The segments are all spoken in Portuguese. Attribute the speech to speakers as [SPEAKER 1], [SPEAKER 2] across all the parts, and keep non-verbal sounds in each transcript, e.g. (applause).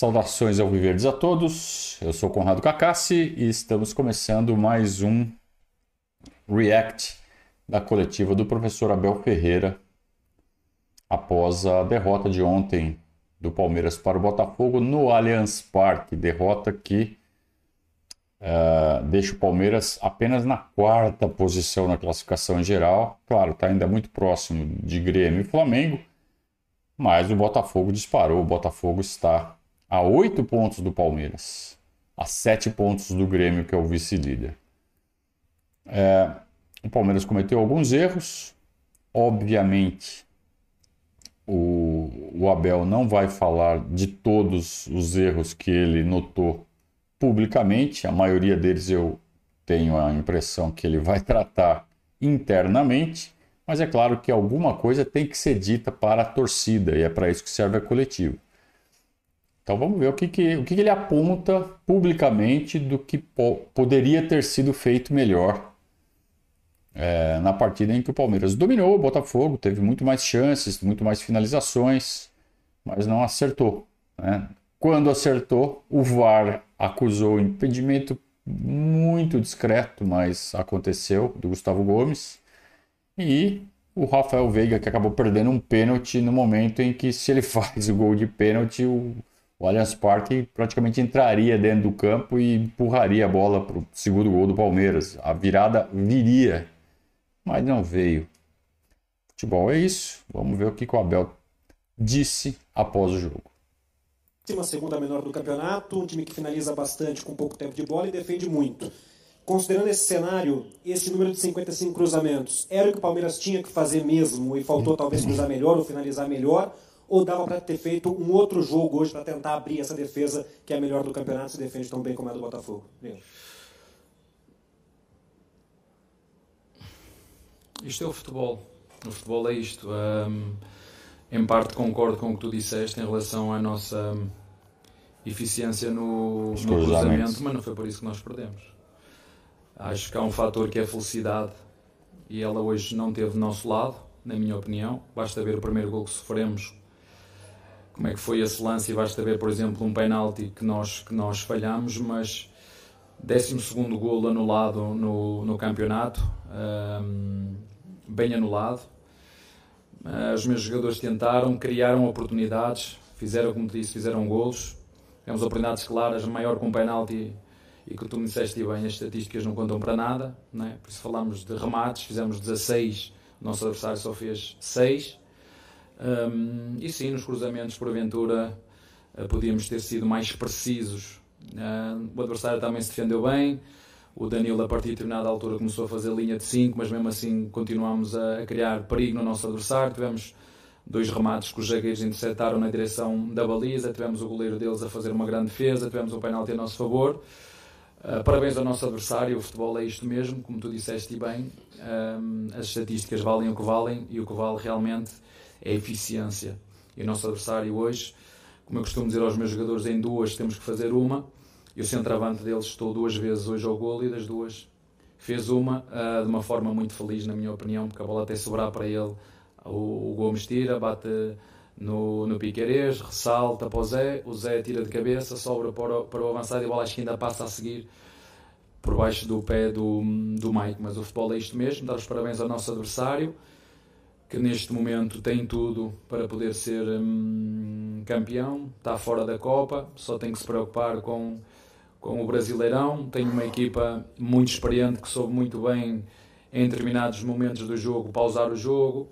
[SPEAKER 1] Saudações ao Viverdes a todos. Eu sou Conrado Cacassi e estamos começando mais um React da coletiva do professor Abel Ferreira após a derrota de ontem do Palmeiras para o Botafogo no Allianz Parque. Derrota que uh, deixa o Palmeiras apenas na quarta posição na classificação em geral. Claro, está ainda muito próximo de Grêmio e Flamengo, mas o Botafogo disparou. O Botafogo está a oito pontos do Palmeiras, a sete pontos do Grêmio, que é o vice-líder. É, o Palmeiras cometeu alguns erros, obviamente. O, o Abel não vai falar de todos os erros que ele notou publicamente, a maioria deles eu tenho a impressão que ele vai tratar internamente, mas é claro que alguma coisa tem que ser dita para a torcida e é para isso que serve a coletiva. Então vamos ver o que, que, o que, que ele aponta publicamente do que po poderia ter sido feito melhor é, na partida em que o Palmeiras dominou o Botafogo, teve muito mais chances, muito mais finalizações, mas não acertou. Né? Quando acertou, o VAR acusou impedimento muito discreto, mas aconteceu, do Gustavo Gomes. E o Rafael Veiga, que acabou perdendo um pênalti no momento em que, se ele (laughs) faz o gol de pênalti, o o Allianz Parque praticamente entraria dentro do campo e empurraria a bola para o segundo gol do Palmeiras. A virada viria, mas não veio. Futebol é isso. Vamos ver o que o Abel disse após o jogo.
[SPEAKER 2] Uma segunda menor do campeonato, um time que finaliza bastante com pouco tempo de bola e defende muito. Considerando esse cenário, esse número de 55 cruzamentos, era o que o Palmeiras tinha que fazer mesmo e faltou talvez cruzar melhor ou finalizar melhor? Ou dava para ter feito um outro jogo hoje para tentar abrir essa defesa que é a melhor do campeonato, se defende tão bem como é do Botafogo?
[SPEAKER 3] Isto é o futebol. O futebol é isto. Um, em parte concordo com o que tu disseste em relação à nossa eficiência no, no cruzamento, mas não foi por isso que nós perdemos. Acho que há um fator que é a felicidade e ela hoje não teve do nosso lado, na minha opinião. Basta ver o primeiro gol que sofremos como é que foi esse lance e basta ver, por exemplo, um penalti que nós, que nós falhamos, mas 12 golo anulado no, no campeonato, um, bem anulado. Uh, os meus jogadores tentaram, criaram oportunidades, fizeram, como disse, fizeram golos. Temos oportunidades claras, maior com um penalti e que tu me disseste bem, as estatísticas não contam para nada, não é? por isso falamos de remates, fizemos 16, o nosso adversário só fez 6. Um, e sim, nos cruzamentos, porventura, uh, podíamos ter sido mais precisos. Uh, o adversário também se defendeu bem. O Danilo, a partir de determinada altura, começou a fazer linha de 5, mas mesmo assim continuámos a, a, criar perigo no nosso adversário. Tivemos dois remates que os zagueiros interceptaram na direção da baliza. Tivemos o goleiro deles a fazer uma grande defesa. Tivemos um penalti a nosso favor. Uh, parabéns ao nosso adversário, o futebol é isto mesmo, como tu disseste bem, as estatísticas valem o que valem e o que vale realmente é eficiência. E o nosso adversário hoje, como eu costumo dizer aos meus jogadores, em duas temos que fazer uma. E o centroavante deles estou duas vezes hoje ao golo e das duas fez uma uh, de uma forma muito feliz, na minha opinião, porque a bola até sobrar para ele. O, o Gomes tira, bate no, no Piquerez, ressalta para o Zé, o Zé tira de cabeça, sobra para o, para o avançado e a bola acho que ainda passa a seguir por baixo do pé do, do Mike. Mas o futebol é isto mesmo, dar os parabéns ao nosso adversário que neste momento tem tudo para poder ser hum, campeão, está fora da Copa, só tem que se preocupar com, com o Brasileirão. Tem uma equipa muito experiente que soube muito bem, em determinados momentos do jogo, pausar o jogo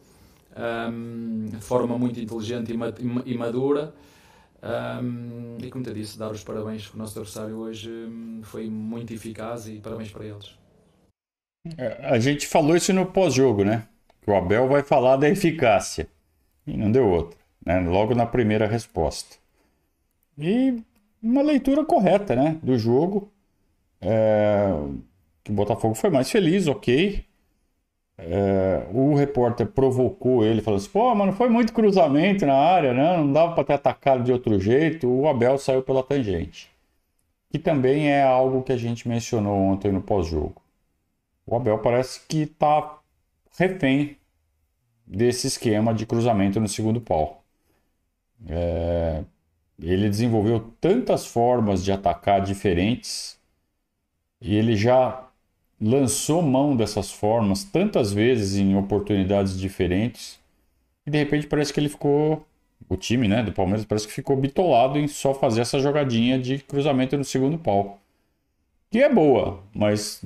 [SPEAKER 3] hum, de forma muito inteligente e madura. Um, e como te disse, dar os parabéns que o nosso adversário hoje hum, foi muito eficaz e parabéns para eles.
[SPEAKER 1] É, a gente falou isso no pós-jogo, né? Que o Abel vai falar da eficácia. E não deu outra, né? logo na primeira resposta. E uma leitura correta né? do jogo. É... Que o Botafogo foi mais feliz, ok. É... O repórter provocou ele, falou assim: pô, mas não foi muito cruzamento na área, né? não dava para ter atacado de outro jeito. O Abel saiu pela tangente. Que também é algo que a gente mencionou ontem no pós-jogo. O Abel parece que está refém desse esquema de cruzamento no segundo pau. É, ele desenvolveu tantas formas de atacar diferentes e ele já lançou mão dessas formas tantas vezes em oportunidades diferentes e de repente parece que ele ficou o time né, do Palmeiras parece que ficou bitolado em só fazer essa jogadinha de cruzamento no segundo pau. Que é boa, mas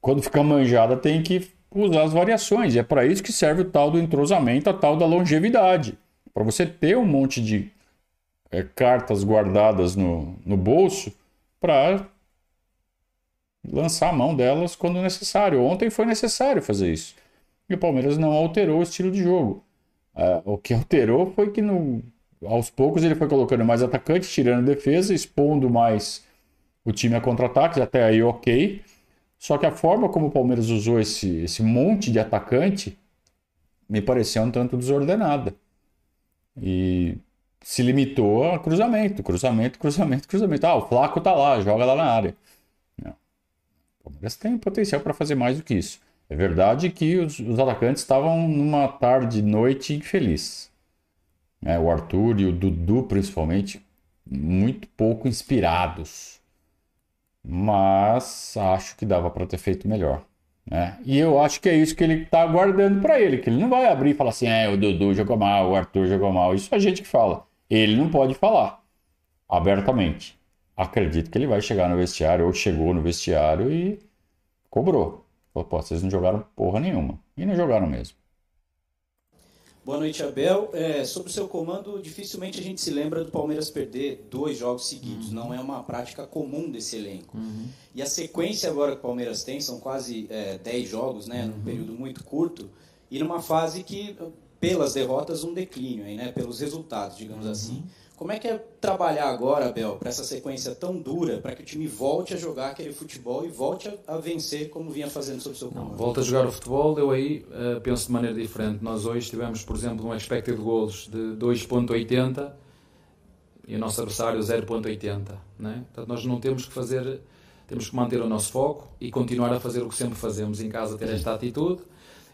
[SPEAKER 1] quando fica manjada tem que as variações. E é para isso que serve o tal do entrosamento, a tal da longevidade. Para você ter um monte de é, cartas guardadas no, no bolso para lançar a mão delas quando necessário. Ontem foi necessário fazer isso. E o Palmeiras não alterou o estilo de jogo. Uh, o que alterou foi que no, aos poucos ele foi colocando mais atacante, tirando defesa, expondo mais o time a contra-ataques, até aí ok. Só que a forma como o Palmeiras usou esse, esse monte de atacante me pareceu um tanto desordenada. E se limitou a cruzamento, cruzamento, cruzamento, cruzamento. Ah, o Flaco tá lá, joga lá na área. Não. O Palmeiras tem potencial para fazer mais do que isso. É verdade que os, os atacantes estavam numa tarde, noite infeliz. É, o Arthur e o Dudu, principalmente, muito pouco inspirados. Mas acho que dava para ter feito melhor. Né? E eu acho que é isso que ele está aguardando para ele, que ele não vai abrir e falar assim, é, o Dudu jogou mal, o Arthur jogou mal. Isso é a gente que fala. Ele não pode falar abertamente. Acredito que ele vai chegar no vestiário, ou chegou no vestiário e cobrou. Falou, pô, vocês não jogaram porra nenhuma. E não jogaram mesmo.
[SPEAKER 4] Boa noite, Abel. É, sobre o seu comando, dificilmente a gente se lembra do Palmeiras perder dois jogos seguidos. Uhum. Não é uma prática comum desse elenco. Uhum. E a sequência agora que o Palmeiras tem são quase é, dez jogos, né, uhum. num período muito curto, e numa fase que, pelas derrotas, um declínio, aí, né, pelos resultados, digamos uhum. assim. Como é que é trabalhar agora, Abel, para essa sequência tão dura, para que o time volte a jogar aquele futebol e volte a, vencer como vinha fazendo sob o seu comando?
[SPEAKER 3] Volta a jogar o futebol, eu aí uh, penso de maneira diferente. Nós hoje tivemos, por exemplo, um expected goals de 2.80 e o nosso adversário 0.80, né? Portanto, nós não temos que fazer, temos que manter o nosso foco e continuar a fazer o que sempre fazemos em casa, ter esta atitude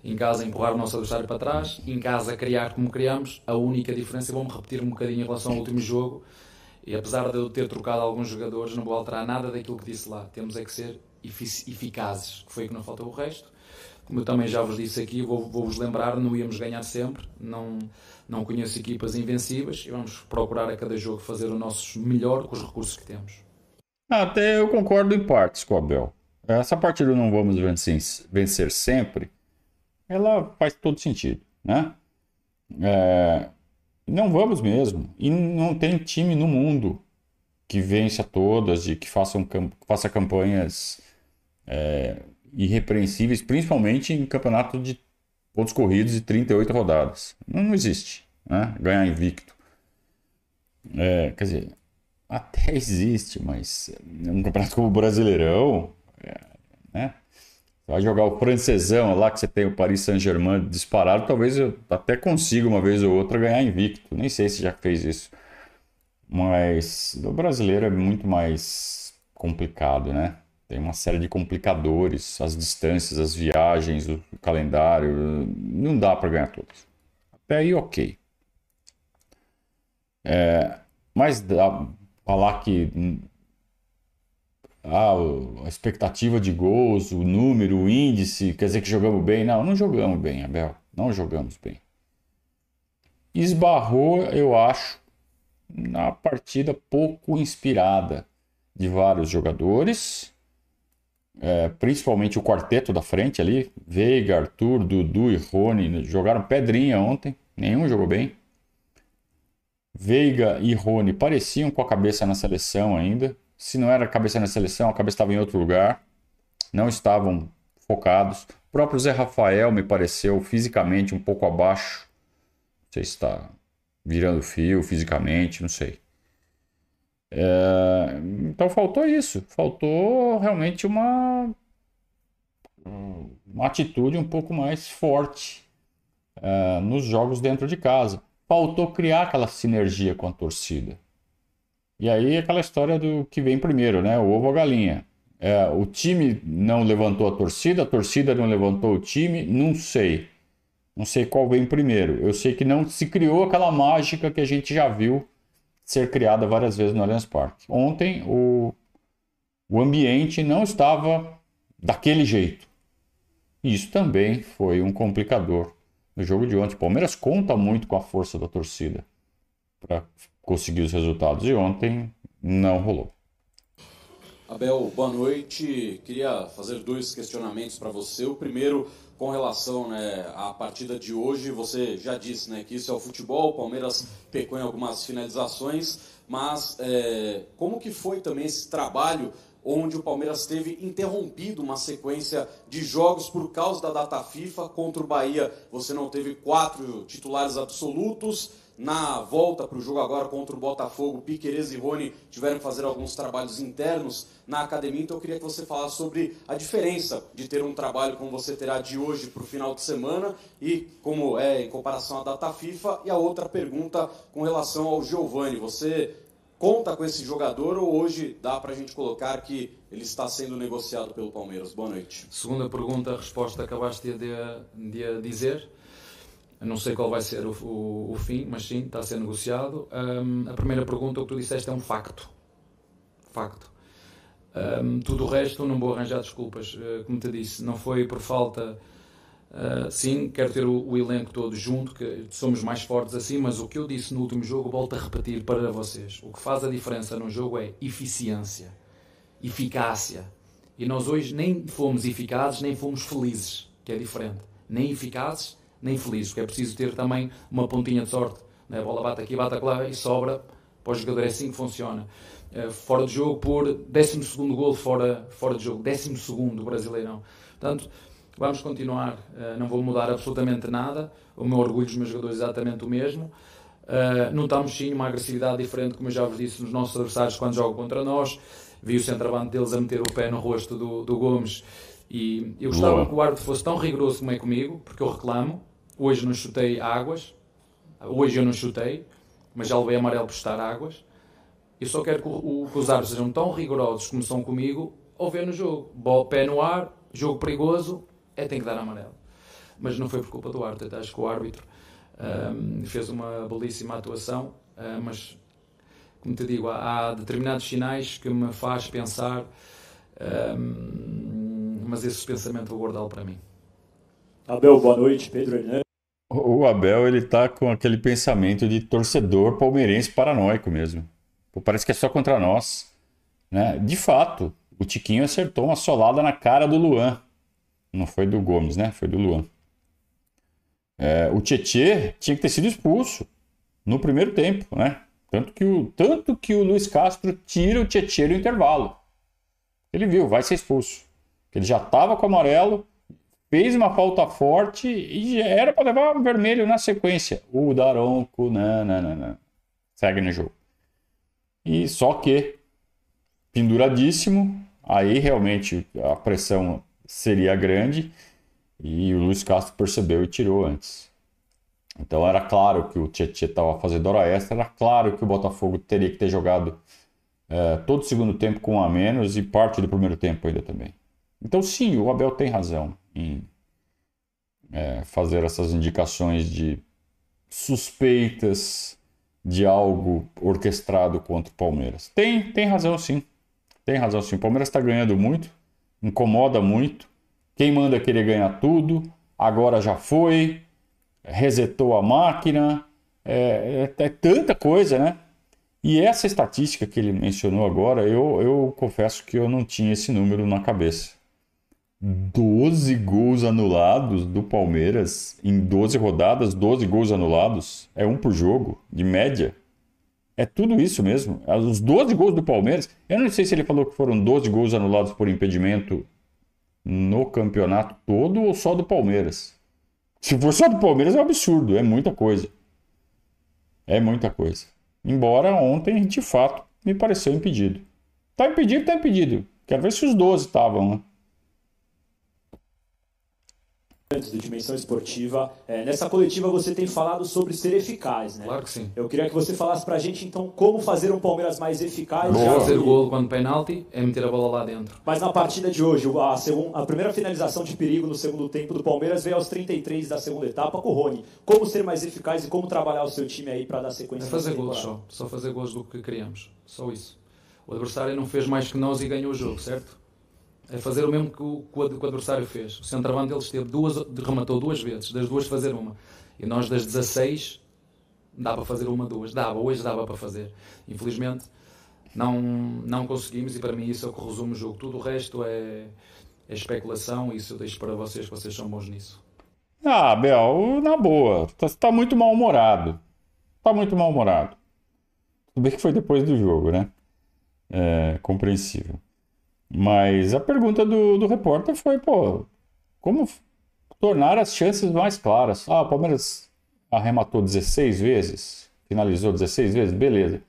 [SPEAKER 3] em casa empurrar o nosso adversário para trás, em casa criar como criamos. A única diferença, vou-me repetir um bocadinho em relação ao último jogo, e apesar de eu ter trocado alguns jogadores, não vou alterar nada daquilo que disse lá. Temos é que ser eficazes, que foi o que não faltou o resto. Como eu também já vos disse aqui, vou-vos vou lembrar, não íamos ganhar sempre, não, não conheço equipas invencíveis e vamos procurar a cada jogo fazer o nosso melhor com os recursos que temos.
[SPEAKER 1] Até eu concordo em partes com o Abel. Essa partida não vamos vencer, vencer sempre, ela faz todo sentido, né? É, não vamos mesmo. E não tem time no mundo que vença todas e que façam, faça campanhas é, irrepreensíveis, principalmente em campeonato de pontos corridos de 38 rodadas. Não, existe, né? Ganhar invicto. É, quer dizer, até (laughs) existe, mas um campeonato como o Brasileirão, é, né? Vai jogar o francesão lá que você tem o Paris Saint-Germain disparado, talvez eu até consiga uma vez ou outra ganhar invicto. Nem sei se já fez isso. Mas o brasileiro é muito mais complicado, né? Tem uma série de complicadores, as distâncias, as viagens, o calendário. Não dá para ganhar todos. Até aí, ok. É, mas dá, falar que ah, a expectativa de gols, o número, o índice, quer dizer que jogamos bem. Não, não jogamos bem, Abel. Não jogamos bem. Esbarrou, eu acho, na partida pouco inspirada de vários jogadores, é, principalmente o quarteto da frente ali, Veiga, Arthur, Dudu e Rony, jogaram pedrinha ontem, nenhum jogou bem. Veiga e Rony pareciam com a cabeça na seleção ainda, se não era a cabeça na seleção, a cabeça estava em outro lugar. Não estavam focados. O próprio Zé Rafael me pareceu fisicamente um pouco abaixo. Não sei se está virando fio fisicamente, não sei. É... Então faltou isso. Faltou realmente uma, uma atitude um pouco mais forte é, nos jogos dentro de casa. Faltou criar aquela sinergia com a torcida. E aí aquela história do que vem primeiro, né? O ovo ou a galinha. É, o time não levantou a torcida, a torcida não levantou o time, não sei. Não sei qual vem primeiro. Eu sei que não se criou aquela mágica que a gente já viu ser criada várias vezes no Allianz Parque. Ontem o, o ambiente não estava daquele jeito. Isso também foi um complicador no jogo de ontem. O Palmeiras conta muito com a força da torcida para conseguir os resultados e ontem não rolou.
[SPEAKER 5] Abel, boa noite. Queria fazer dois questionamentos para você. O primeiro, com relação né, à partida de hoje, você já disse né, que isso é o futebol, o Palmeiras pecou em algumas finalizações, mas é, como que foi também esse trabalho onde o Palmeiras teve interrompido uma sequência de jogos por causa da data FIFA contra o Bahia. Você não teve quatro titulares absolutos. Na volta para o jogo agora contra o Botafogo, Piqueires e Rony tiveram que fazer alguns trabalhos internos na academia. Então eu queria que você falasse sobre a diferença de ter um trabalho como você terá de hoje para o final de semana e como é em comparação à data FIFA. E a outra pergunta com relação ao Giovani. Você conta com esse jogador ou hoje dá para a gente colocar que ele está sendo negociado pelo Palmeiras? Boa noite.
[SPEAKER 3] Segunda pergunta, a resposta acabaste de, de dizer. Não sei qual vai ser o, o, o, fim, mas sim, está a ser negociado. Um, a primeira pergunta, o que tu disseste, é um facto. Facto. Um, tudo o resto, não vou arranjar desculpas. Uh, como te disse, não foi por falta Uh, sim, quero ter o, o, elenco todo junto, que somos mais fortes assim, mas o que eu disse no último jogo, volto a repetir para vocês. O que faz a diferença no jogo é eficiência, eficácia. E nós hoje nem fomos eficazes, nem fomos felizes, que é diferente. Nem eficazes, nem felizes, porque é preciso ter também uma pontinha de sorte. Né? A bola bate aqui, bate lá e sobra. Para o jogador é assim que funciona. Uh, fora de jogo por 12 gol fora, fora de jogo, 12 brasileirão. Portanto, Vamos continuar, uh, não vou mudar absolutamente nada. O meu orgulho dos meus jogadores é exatamente o mesmo. Uh, notamos sim uma agressividade diferente, como eu já vos disse, nos nossos adversários quando jogam contra nós. Vi o centroavante deles a meter o pé no rosto do, do Gomes e eu gostava Boa. que o árbitro fosse tão rigoroso como é comigo, porque eu reclamo. Hoje não chutei águas, hoje eu não chutei, mas já levei amarelo por estar águas. Eu só quero que, o, que os árbitros sejam tão rigorosos como são comigo ao ver no jogo. Bola, pé no ar, jogo perigoso, é tem que dar amarelo. Mas não foi por culpa do árbitro, acho que o árbitro um, fez uma belíssima atuação, uh, mas como te digo, há, há, determinados sinais que me faz pensar, um, mas esse pensamento vou guardá-lo para mim.
[SPEAKER 6] Abel, boa noite, Pedro Hernandes.
[SPEAKER 1] O Abel, ele tá com aquele pensamento de torcedor palmeirense paranoico mesmo. Pô, parece que é só contra nós. Né? De fato, o Tiquinho acertou uma solada na cara do Luan. Não foi do Gomes, né? Foi do Luan. É, o Tietê tinha que ter sido expulso no primeiro tempo, né? Tanto que o, tanto que o Luiz Castro tira o Tietê no intervalo. Ele viu, vai ser expulso. Ele já estava com o amarelo, fez uma falta forte e já era para levar vermelho na sequência. O Daronco, não, não, não, não. Segue no jogo. E só que, penduradíssimo, aí realmente a pressão seria grande e o Luiz Castro percebeu e tirou antes. Então era claro que o Tietchan estava fazendo hora extra, era claro que o Botafogo teria que ter jogado é, todo o segundo tempo com um a menos e parte do primeiro tempo ainda também. Então sim, o Abel tem razão em é, fazer essas indicações de suspeitas de algo orquestrado contra o Palmeiras. Tem, tem razão sim. Tem razão sim. O Palmeiras está ganhando muito incomoda muito. Quem manda querer ganhar tudo, agora já foi, resetou a máquina, é, é, é tanta coisa, né? E essa estatística que ele mencionou agora, eu, eu confesso que eu não tinha esse número na cabeça. 12 gols anulados do Palmeiras em 12 rodadas, 12 gols anulados, é um por jogo, de média. É tudo isso mesmo. Os 12 gols do Palmeiras. Eu não sei se ele falou que foram 12 gols anulados por impedimento no campeonato todo ou só do Palmeiras. Se for só do Palmeiras é um absurdo, é muita coisa. É muita coisa. Embora ontem, de fato, me pareceu impedido. Tá impedido, tá impedido. Quero ver se os 12 estavam, né?
[SPEAKER 6] Do Dimensão Esportiva. É, nessa coletiva você tem falado sobre ser eficaz, né?
[SPEAKER 3] Claro que sim.
[SPEAKER 6] Eu queria que você falasse pra gente então como fazer um Palmeiras mais eficaz.
[SPEAKER 3] Boa. Fazer o gol quando penalti é meter a bola lá dentro.
[SPEAKER 6] Mas na partida de hoje, a, a primeira finalização de perigo no segundo tempo do Palmeiras veio aos 33 da segunda etapa com o Rony. Como ser mais eficaz e como trabalhar o seu time aí para dar sequência?
[SPEAKER 3] É fazer gols só. Só fazer gols do que criamos. Só isso. O adversário não fez mais que nós e ganhou o jogo, certo? É fazer o mesmo que o, que o adversário fez. O centroavante ele esteve duas, rematou duas vezes, das duas fazer uma. E nós das 16 dá para fazer uma, duas. Dava, hoje dava para fazer. Infelizmente não, não conseguimos e para mim isso é o que resume o jogo. Tudo o resto é, é especulação e isso eu deixo para vocês, que vocês são bons nisso.
[SPEAKER 1] Ah, Bel, na boa, tá, tá muito mal-humorado. Tá muito mal-humorado. Tudo bem que foi depois do jogo, né? É compreensível. Mas a pergunta do, do repórter foi, pô, como tornar as chances mais claras? Ah, o Palmeiras arrematou 16 vezes, finalizou 16 vezes, beleza.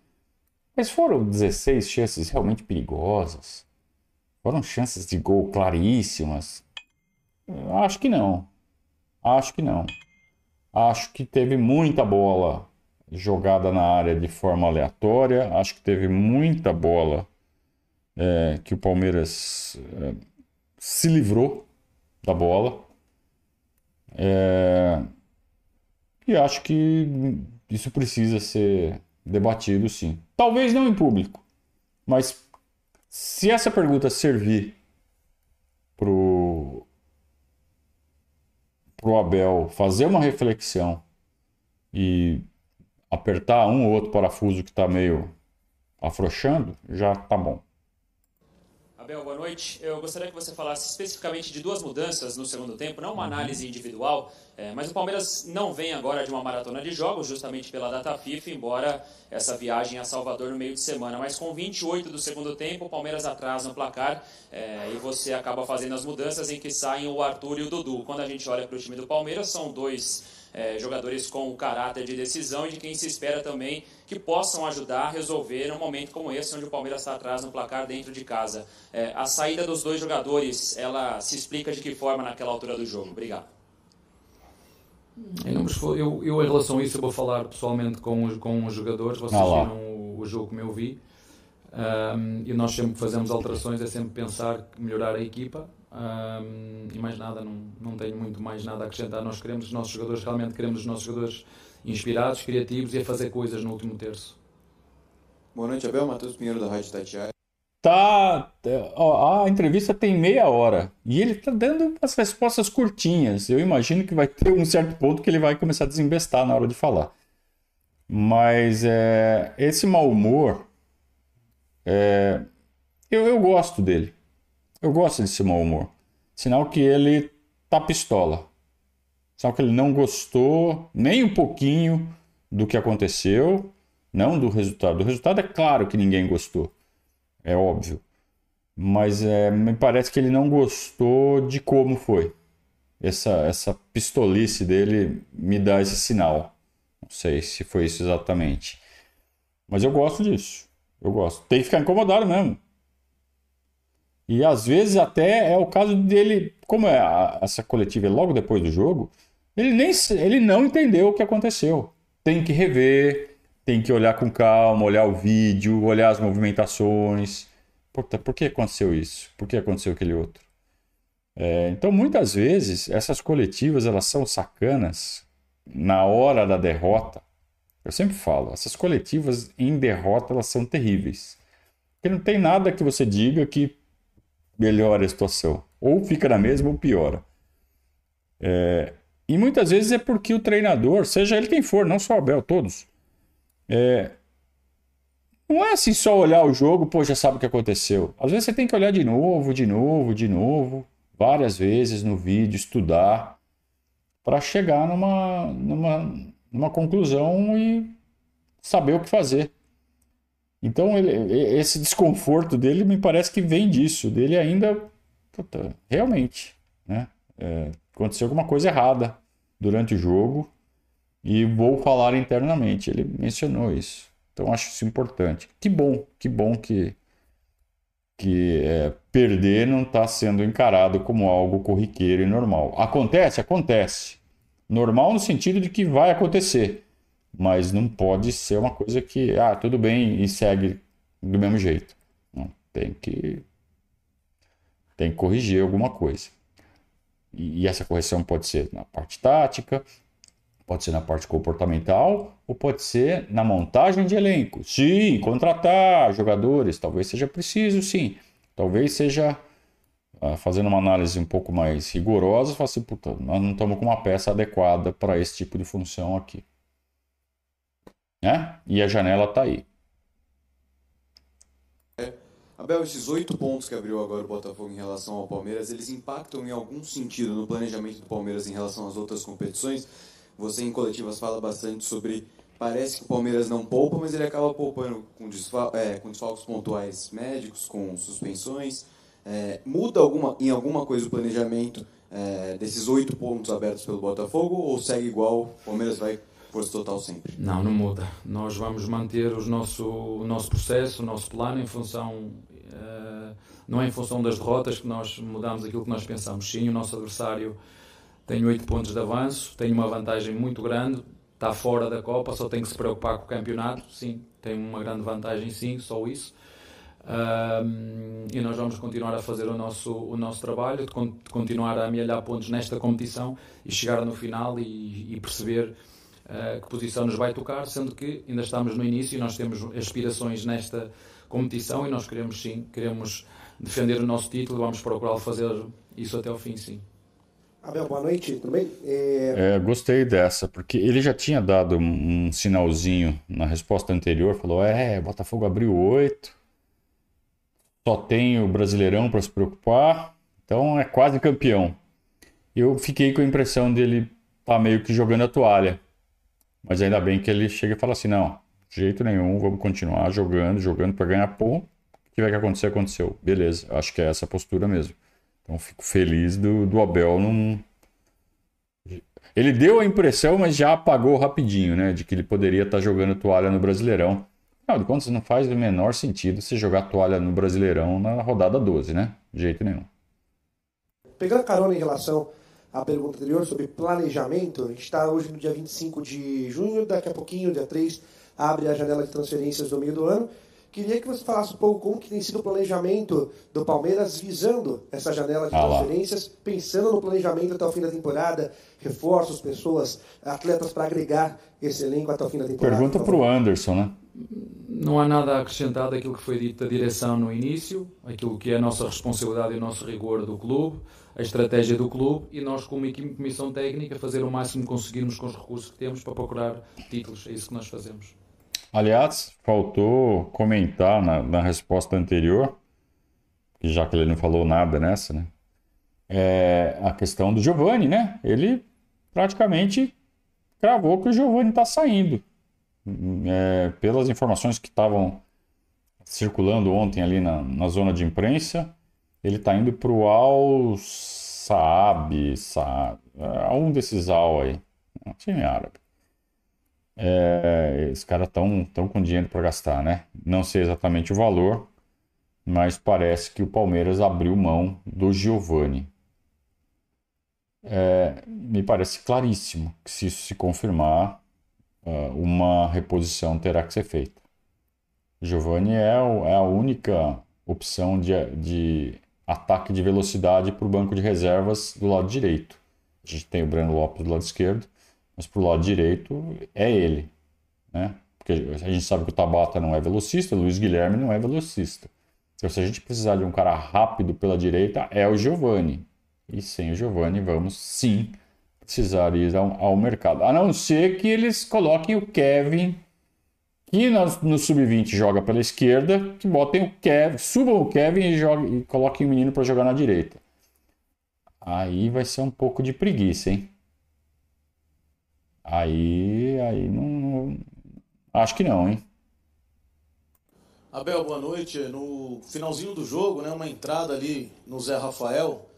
[SPEAKER 1] Mas foram 16 chances realmente perigosas? Foram chances de gol claríssimas? Acho que não. Acho que não. Acho que teve muita bola jogada na área de forma aleatória. Acho que teve muita bola é, que o Palmeiras é, se livrou da bola. É, e acho que isso precisa ser debatido, sim. Talvez não em público, mas se essa pergunta servir pro pro Abel fazer uma reflexão e apertar um ou outro parafuso que está meio afrouxando, já tá bom.
[SPEAKER 7] Abel, boa noite. Eu gostaria que você falasse especificamente de duas mudanças no segundo tempo, não uma uhum. análise individual, é, mas o Palmeiras não vem agora de uma maratona de jogos, justamente pela data FIFA, embora essa viagem a Salvador no meio de semana. Mas com 28 do segundo tempo, o Palmeiras atrasa no placar é, e você acaba fazendo as mudanças em que saem o Arthur e o Dudu. Quando a gente olha para o time do Palmeiras, são dois é, jogadores com caráter de decisão e de quem se espera também que possam ajudar a resolver um momento como esse, onde o Palmeiras está atrás no placar dentro de casa. É, a saída dos dois jogadores, ela se explica de que forma naquela altura do jogo? Obrigado.
[SPEAKER 3] Eu, eu, eu, em relação a isso, eu vou falar pessoalmente com os, com os jogadores. Vocês ah viram o, o, jogo como eu vi. Um, e nós sempre que fazemos alterações é sempre pensar melhorar a equipa. E mais nada, não, não tenho muito mais nada a acrescentar. Nós queremos os nossos jogadores, realmente queremos os nossos jogadores inspirados, criativos e a fazer coisas no último terço.
[SPEAKER 8] Boa noite, Abel. Matheus Pinheiro da Rádio Tatiaia.
[SPEAKER 1] Tá, ó, a entrevista tem meia hora e ele tá dando as respostas curtinhas. Eu imagino que vai ter um certo ponto que ele vai começar a desembestar na hora de falar. Mas é, esse mau humor, é, eu, eu gosto dele. Eu gosto desse mau humor. Sinal que ele tá pistola. Sinal que ele não gostou nem um pouquinho do que aconteceu, não do resultado. Do resultado é claro que ninguém gostou. É óbvio. Mas é, me parece que ele não gostou de como foi. Essa, essa pistolice dele me dá esse sinal. Não sei se foi isso exatamente. Mas eu gosto disso. Eu gosto. Tem que ficar incomodado mesmo. E às vezes até é o caso dele, como é a, essa coletiva é logo depois do jogo, ele nem ele não entendeu o que aconteceu. Tem que rever, tem que olhar com calma, olhar o vídeo, olhar as movimentações. Puta, por que aconteceu isso? Por que aconteceu aquele outro? É, então, muitas vezes, essas coletivas elas são sacanas na hora da derrota. Eu sempre falo, essas coletivas em derrota elas são terríveis. Porque não tem nada que você diga que melhora a situação. Ou fica na mesma ou piora. É, e muitas vezes é porque o treinador, seja ele quem for, não só o Abel, todos, é, não é assim só olhar o jogo, pô, já sabe o que aconteceu. Às vezes você tem que olhar de novo, de novo, de novo, várias vezes no vídeo, estudar, para chegar numa, numa, numa conclusão e saber o que fazer. Então, ele, esse desconforto dele me parece que vem disso, dele ainda, puta, realmente, né? É, aconteceu alguma coisa errada durante o jogo e vou falar internamente. Ele mencionou isso. Então, acho isso importante. Que bom, que bom que, que é, perder não está sendo encarado como algo corriqueiro e normal. Acontece? Acontece. Normal no sentido de que vai acontecer, mas não pode ser uma coisa que, ah, tudo bem e segue do mesmo jeito. Não, tem que tem que corrigir alguma coisa. E, e essa correção pode ser na parte tática, pode ser na parte comportamental ou pode ser na montagem de elenco. Sim, contratar jogadores, talvez seja preciso, sim. Talvez seja uh, fazendo uma análise um pouco mais rigorosa, falar assim, puta, nós não estamos com uma peça adequada para esse tipo de função aqui. Né? E a janela está aí.
[SPEAKER 8] Abel, esses oito pontos que abriu agora o Botafogo em relação ao Palmeiras, eles impactam em algum sentido no planejamento do Palmeiras em relação às outras competições? Você em coletivas fala bastante sobre. Parece que o Palmeiras não poupa, mas ele acaba poupando com, desfal é, com desfalques pontuais médicos, com suspensões. É, muda alguma, em alguma coisa o planejamento é, desses oito pontos abertos pelo Botafogo ou segue igual? O Palmeiras vai força total sempre?
[SPEAKER 3] Não, não muda. Nós vamos manter os nosso, o nosso processo, o nosso plano em função eh, não é em função das derrotas que nós mudamos aquilo que nós pensamos. Sim, o nosso adversário tem 8 pontos de avanço, tem uma vantagem muito grande, está fora da Copa, só tem que se preocupar com o campeonato. Sim, tem uma grande vantagem, sim, só isso. Um, e nós vamos continuar a fazer o nosso, o nosso trabalho, de, de continuar a amealhar pontos nesta competição e chegar no final e, e perceber uh, que posição nos vai tocar, sendo que ainda estamos no início e nós temos aspirações nesta competição e nós queremos sim, queremos defender o nosso título, vamos procurar fazer isso até o fim, sim.
[SPEAKER 2] Abel, boa noite, tudo bem?
[SPEAKER 1] É... É, gostei dessa, porque ele já tinha dado um, um sinalzinho na resposta anterior, falou, é, Botafogo abriu oito, só tem o Brasileirão para se preocupar, então é quase campeão. Eu fiquei com a impressão dele tá meio que jogando a toalha, mas ainda bem que ele chega e fala assim, não, de jeito nenhum, vamos continuar jogando, jogando para ganhar ponto. O que tiver que acontecer, aconteceu. Beleza, acho que é essa postura mesmo. Então fico feliz do, do Abel não. Ele deu a impressão, mas já apagou rapidinho, né? De que ele poderia estar tá jogando toalha no Brasileirão. Afinal de contas, não faz o menor sentido você jogar toalha no Brasileirão na rodada 12, né? De jeito nenhum.
[SPEAKER 2] Pegando carona em relação à pergunta anterior sobre planejamento, a gente está hoje no dia 25 de junho, daqui a pouquinho, dia 3, abre a janela de transferências do meio do ano. Queria que você falasse um pouco como que tem sido o planejamento do Palmeiras visando essa janela de ah, transferências, pensando no planejamento até o fim da temporada, reforços, pessoas, atletas para agregar esse elenco até o fim da temporada.
[SPEAKER 1] Pergunta para o Anderson, né?
[SPEAKER 3] Não há nada a acrescentar daquilo que foi dito da direção no início, aquilo que é a nossa responsabilidade e o nosso rigor do clube, a estratégia do clube e nós, como equipe comissão técnica, fazer o máximo que conseguirmos com os recursos que temos para procurar títulos. É isso que nós fazemos.
[SPEAKER 1] Aliás, faltou comentar na, na resposta anterior, já que ele não falou nada nessa, né? É a questão do Giovani, né? Ele praticamente cravou que o Giovani está saindo. É, pelas informações que estavam circulando ontem ali na, na zona de imprensa, ele está indo para o Al Saab, Saab, é, um desses Al aí, um time árabe é, caras estão tão com dinheiro para gastar, né? Não sei exatamente o valor, mas parece que o Palmeiras abriu mão do Giovani. É, me parece claríssimo que se isso se confirmar, uh, uma reposição terá que ser feita. Giovani é, é a única opção de, de ataque de velocidade para o banco de reservas do lado direito. A gente tem o Breno Lopes do lado esquerdo mas pro lado direito é ele, né? Porque a gente sabe que o Tabata não é velocista, o Luiz Guilherme não é velocista. Então, se a gente precisar de um cara rápido pela direita, é o Giovani. E sem o Giovani, vamos sim precisar ir ao, ao mercado. A não ser que eles coloquem o Kevin, que no, no sub-20 joga pela esquerda, que botem o Kevin, subam o Kevin e, joguem, e coloquem o menino para jogar na direita. Aí vai ser um pouco de preguiça, hein? Aí, aí não, não, Acho que não, hein?
[SPEAKER 9] Abel, boa noite. No finalzinho do jogo, né, uma entrada ali no Zé Rafael.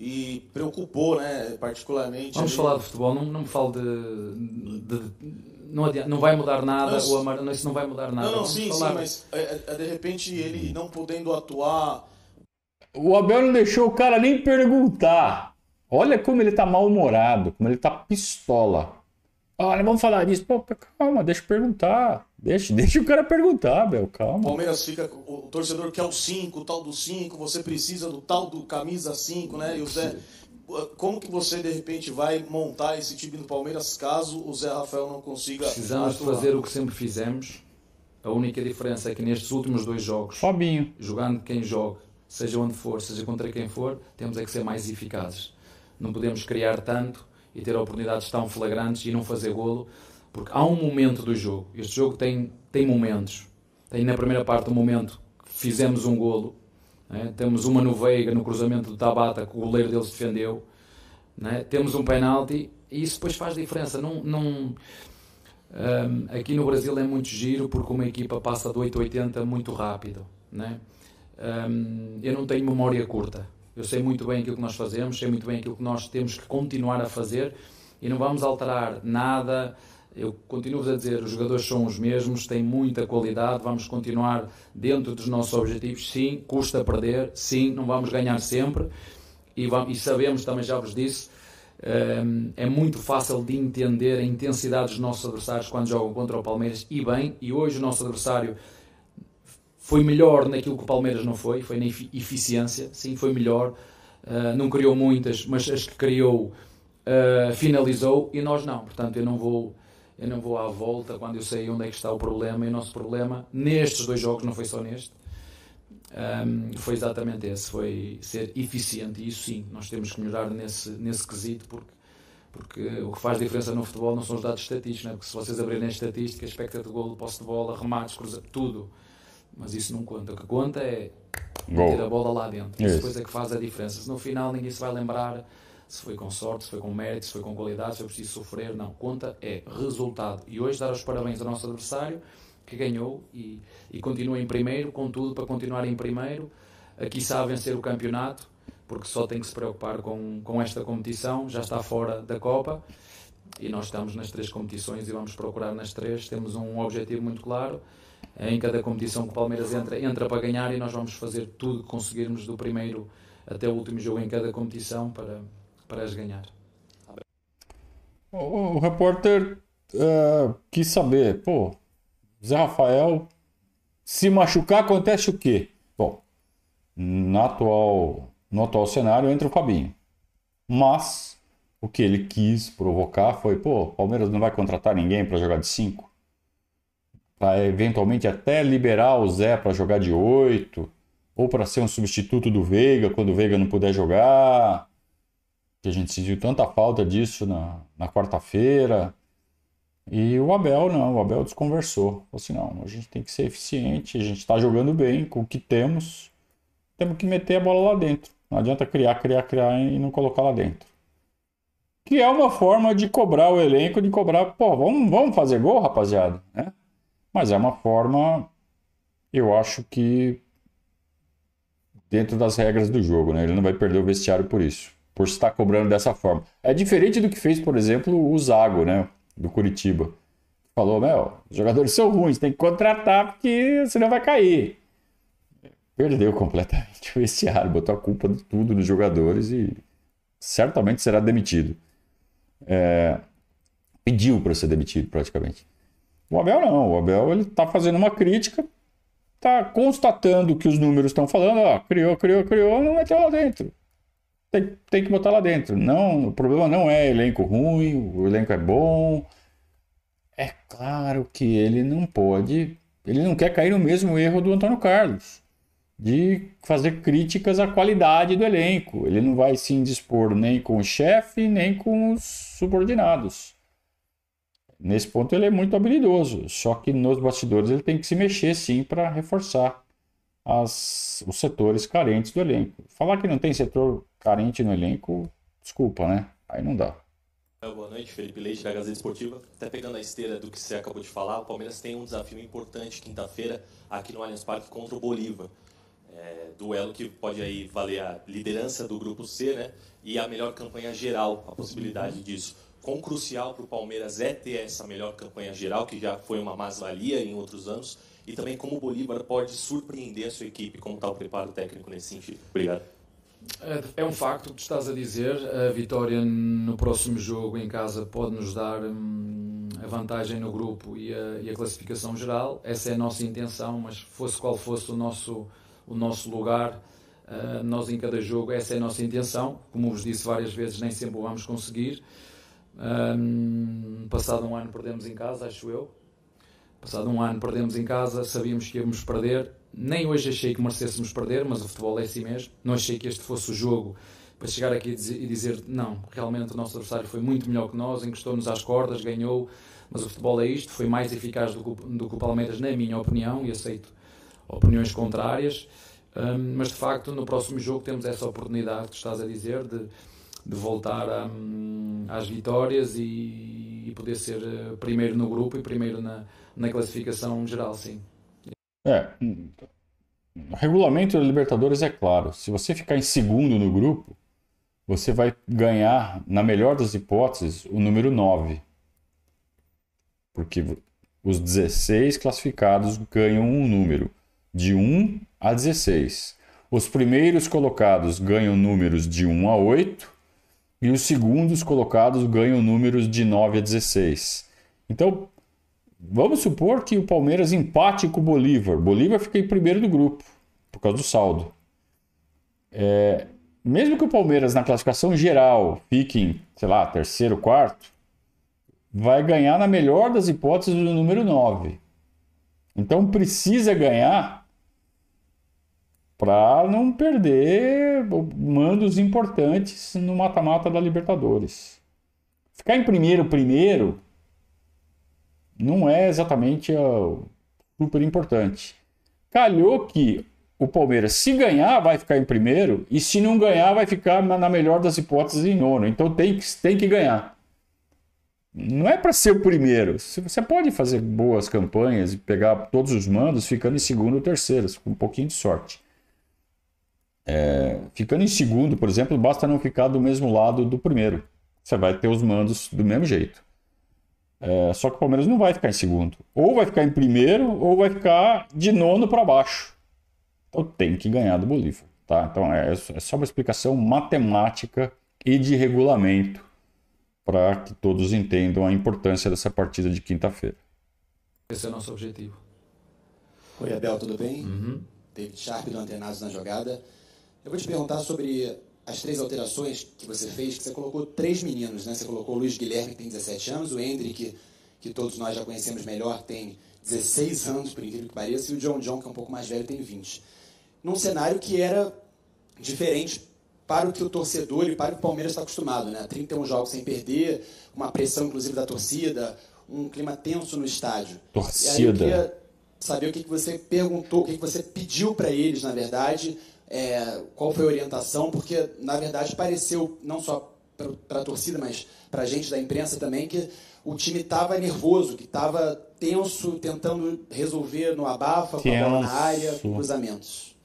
[SPEAKER 9] E preocupou, né, particularmente.
[SPEAKER 3] Vamos falar de futebol, não, não me fale de, de, de não, adianta, não vai mudar nada, não, o Amar, não, isso não vai mudar nada.
[SPEAKER 9] Não, não, sim, falar. sim, mas é, é, de repente ele não podendo atuar.
[SPEAKER 1] O Abel não deixou o cara nem perguntar. Olha como ele tá mal-humorado, como ele tá pistola. Olha, vamos falar disso. Pô, calma, deixa eu perguntar. Deixa, (laughs) deixa o cara perguntar, Abel, calma.
[SPEAKER 9] Palmeiras fica. O torcedor quer o 5, o tal do 5, você precisa do tal do camisa 5, né? E o Zé. Como que você, de repente, vai montar esse time do Palmeiras caso o Zé Rafael não consiga.
[SPEAKER 3] Precisamos atuar? fazer o que sempre fizemos. A única diferença é que nestes últimos dois jogos,
[SPEAKER 1] Fabinho.
[SPEAKER 3] jogando quem joga, seja onde for, seja contra quem for, temos é que ser mais eficazes. Não podemos criar tanto e ter oportunidades tão flagrantes e não fazer golo, porque há um momento do jogo. Este jogo tem, tem momentos. Tem na primeira parte um momento que fizemos um golo, né? temos uma no Veiga, no cruzamento do Tabata, que o goleiro deles defendeu, né? temos um penalti e isso depois faz diferença. Não, não, um, aqui no Brasil é muito giro porque uma equipa passa de 880 muito rápido. Né? Um, eu não tenho memória curta. Eu sei muito bem aquilo que nós fazemos, sei muito bem aquilo que nós temos que continuar a fazer e não vamos alterar nada. Eu continuo a dizer, os jogadores são os mesmos, têm muita qualidade, vamos continuar dentro dos nossos objetivos. Sim, custa perder, sim, não vamos ganhar sempre e, vamos, e sabemos, também já vos disse, ehm, é muito fácil de entender a intensidade dos nossos adversários quando jogam contra o Palmeiras e bem, e hoje o nosso adversário foi melhor naquilo que o Palmeiras não foi, foi na eficiência, sim, foi melhor. Uh, não criou muitas, mas as que criou uh, finalizou e nós não. Portanto, eu não vou eu não vou à volta quando eu sei onde é que está o problema. E o nosso problema nestes dois jogos, não foi só neste, um, foi exatamente esse, foi ser eficiente. E isso sim, nós temos que melhorar nesse, nesse quesito, porque porque o que faz diferença no futebol não são os dados estatísticos, né? porque se vocês abrirem a estatística, expectativa de gol, posse de bola, remates, cruza, tudo. Mas isso não conta. O que conta é ter a bola lá dentro. Isso depois é que faz a diferença. Se no final ninguém se vai lembrar se foi com sorte, se foi com mérito, se foi com qualidade, se foi preciso sofrer. Não. Conta é resultado. E hoje dar os parabéns ao nosso adversário que ganhou e, e continua em primeiro, com tudo para continuar em primeiro. Aqui sabe vencer o campeonato, porque só tem que se preocupar com, com esta competição, já está fora da Copa e nós estamos nas três competições e vamos procurar nas três. Temos um objetivo muito claro em cada competição que o Palmeiras entra, entra para ganhar e nós vamos fazer tudo que conseguirmos do primeiro até o último jogo em cada competição para, para as ganhar.
[SPEAKER 1] O, o repórter uh, quis saber, pô, Zé Rafael, se machucar acontece o quê? Bom, no atual, no atual cenário entra o Fabinho. Mas o que ele quis provocar foi, pô, Palmeiras não vai contratar ninguém para jogar de 5? Para eventualmente até liberar o Zé para jogar de 8, ou para ser um substituto do Veiga quando o Veiga não puder jogar. Que a gente sentiu tanta falta disso na, na quarta-feira. E o Abel não, o Abel desconversou. Falou assim: não, a gente tem que ser eficiente, a gente está jogando bem com o que temos, temos que meter a bola lá dentro. Não adianta criar, criar, criar e não colocar lá dentro. Que é uma forma de cobrar o elenco, de cobrar, pô, vamos, vamos fazer gol, rapaziada. Né? Mas é uma forma, eu acho que dentro das regras do jogo, né? Ele não vai perder o vestiário por isso, por estar cobrando dessa forma. É diferente do que fez, por exemplo, o Zago, né? Do Curitiba. Falou, meu, os jogadores são ruins, tem que contratar porque senão vai cair. Perdeu completamente o vestiário, botou a culpa de tudo nos jogadores e certamente será demitido. É... Pediu para ser demitido, praticamente. O Abel não. O Abel ele está fazendo uma crítica, está constatando que os números estão falando, ó, criou, criou, criou, não meteu lá dentro. Tem, tem que botar lá dentro. Não, o problema não é elenco ruim, o elenco é bom. É claro que ele não pode, ele não quer cair no mesmo erro do Antônio Carlos, de fazer críticas à qualidade do elenco. Ele não vai se indispor nem com o chefe, nem com os subordinados. Nesse ponto ele é muito habilidoso, só que nos bastidores ele tem que se mexer sim para reforçar as, os setores carentes do elenco. Falar que não tem setor carente no elenco, desculpa, né? Aí não dá.
[SPEAKER 10] Boa noite, Felipe Leite, da Gazeta Esportiva. Até pegando a esteira do que você acabou de falar, o Palmeiras tem um desafio importante quinta-feira aqui no Allianz Parque contra o Bolívar. É, duelo que pode aí valer a liderança do grupo C, né? E a melhor campanha geral, a possibilidade disso. Quão crucial para o Palmeiras é ter essa melhor campanha geral, que já foi uma mais-valia em outros anos, e também como o Bolívar pode surpreender a sua equipe, como está o preparo técnico nesse sentido. Obrigado.
[SPEAKER 3] É, um facto que tu estás a dizer. A vitória no próximo jogo em casa pode nos dar hum, a vantagem no grupo e a, e a, classificação geral. Essa é a nossa intenção, mas fosse qual fosse o nosso, o nosso lugar, uh, nós em cada jogo, essa é a nossa intenção. Como vos disse várias vezes, nem sempre o vamos conseguir. Um, passado um ano perdemos em casa, acho eu. Passado um ano perdemos em casa, sabíamos que íamos perder. Nem hoje achei que merecêssemos perder, mas o futebol é assim mesmo. Não achei que este fosse o jogo para chegar aqui e dizer não, realmente o nosso adversário foi muito melhor que nós, encostou-nos às cordas, ganhou, mas o futebol é isto, foi mais eficaz do que, do que o Palmeiras, na minha opinião, e aceito opiniões contrárias. Um, mas de facto, no próximo jogo temos essa oportunidade que estás a dizer de, de voltar um, às vitórias e, e, poder ser eh, primeiro no grupo e primeiro na, na classificação geral, sim.
[SPEAKER 1] É, o regulamento da Libertadores é claro. Se você ficar em segundo no grupo, você vai ganhar, na melhor das hipóteses, o número 9. Porque os 16 classificados ganham um número de 1 a 16. Os primeiros colocados ganham números de 1 a 8 e os segundos colocados ganham números de 9 a 16. Então, Vamos supor que o Palmeiras empate com o Bolívar. Bolívar fica em primeiro do grupo, por causa do saldo. É, mesmo que o Palmeiras, na classificação geral, fique em, sei lá, terceiro, quarto, vai ganhar, na melhor das hipóteses, o número 9. Então precisa ganhar para não perder mandos importantes no mata-mata da Libertadores. Ficar em primeiro, primeiro, não é exatamente uh, super importante. Calhou que o Palmeiras, se ganhar, vai ficar em primeiro, e se não ganhar, vai ficar, na melhor das hipóteses, em nono. Então tem que, tem que ganhar. Não é para ser o primeiro. Você pode fazer boas campanhas e pegar todos os mandos ficando em segundo ou terceiro, com um pouquinho de sorte. É, ficando em segundo, por exemplo, basta não ficar do mesmo lado do primeiro. Você vai ter os mandos do mesmo jeito. É, só que o Palmeiras não vai ficar em segundo. Ou vai ficar em primeiro, ou vai ficar de nono para baixo. Então tem que ganhar do Bolívar. Tá? Então é, é só uma explicação matemática e de regulamento para que todos entendam a importância dessa partida de quinta-feira.
[SPEAKER 3] Esse é o nosso objetivo.
[SPEAKER 11] Oi, Abel, tudo bem?
[SPEAKER 3] Uhum.
[SPEAKER 11] David Sharp do Antenados na jogada. Eu vou te perguntar sobre as três alterações que você fez, que você colocou três meninos, né? Você colocou o Luiz Guilherme, que tem 17 anos, o Hendrick, que todos nós já conhecemos melhor, tem 16 anos, por incrível que pareça, e o John John, que é um pouco mais velho, tem 20. Num cenário que era diferente para o que o torcedor e para o que o Palmeiras está acostumado, né? 31 jogos sem perder, uma pressão, inclusive, da torcida, um clima tenso no estádio.
[SPEAKER 1] Torcida.
[SPEAKER 11] E aí eu queria saber o que, que você perguntou, o que, que você pediu para eles, na verdade, é, qual foi a orientação, porque na verdade pareceu, não só para a torcida, mas para a gente da imprensa também, que o time estava nervoso, que estava tenso, tentando resolver no abafa, com a bola na área, com cruzamentos.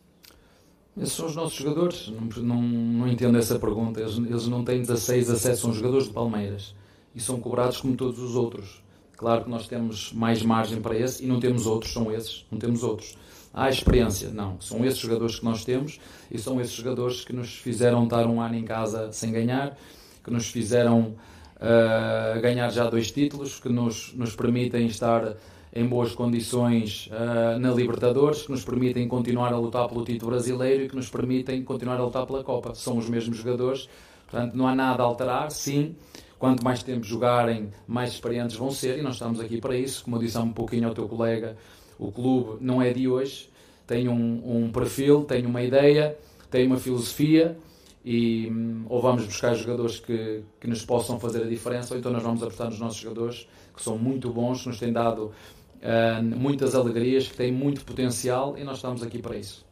[SPEAKER 3] Esses são os nossos jogadores, não, não, não entendo essa pergunta. Eles, eles não têm 16, 17, são jogadores do Palmeiras e são cobrados como todos os outros. Claro que nós temos mais margem para esse e não temos outros, são esses, não temos outros há experiência. Não, são esses jogadores que nós temos e são esses jogadores que nos fizeram estar um ano em casa sem ganhar, que nos fizeram uh, ganhar já dois títulos, que nos, nos permitem estar em boas condições uh, na Libertadores, que nos permitem continuar a lutar pelo título brasileiro e que nos permitem continuar a lutar pela Copa. São os mesmos jogadores, portanto não há nada a alterar, sim. Quanto mais tempo jogarem, mais experientes vão ser e nós estamos aqui para isso. Como eu disse há um pouquinho ao teu colega, o clube não é de hoje, tem um, um perfil, tem uma ideia, tem uma filosofia e hum, ou vamos buscar jogadores que, que nos possam fazer a diferença ou então nós vamos apostar nos nossos jogadores que são muito bons, que nos têm dado uh, muitas alegrias, que têm muito potencial e nós estamos aqui para isso.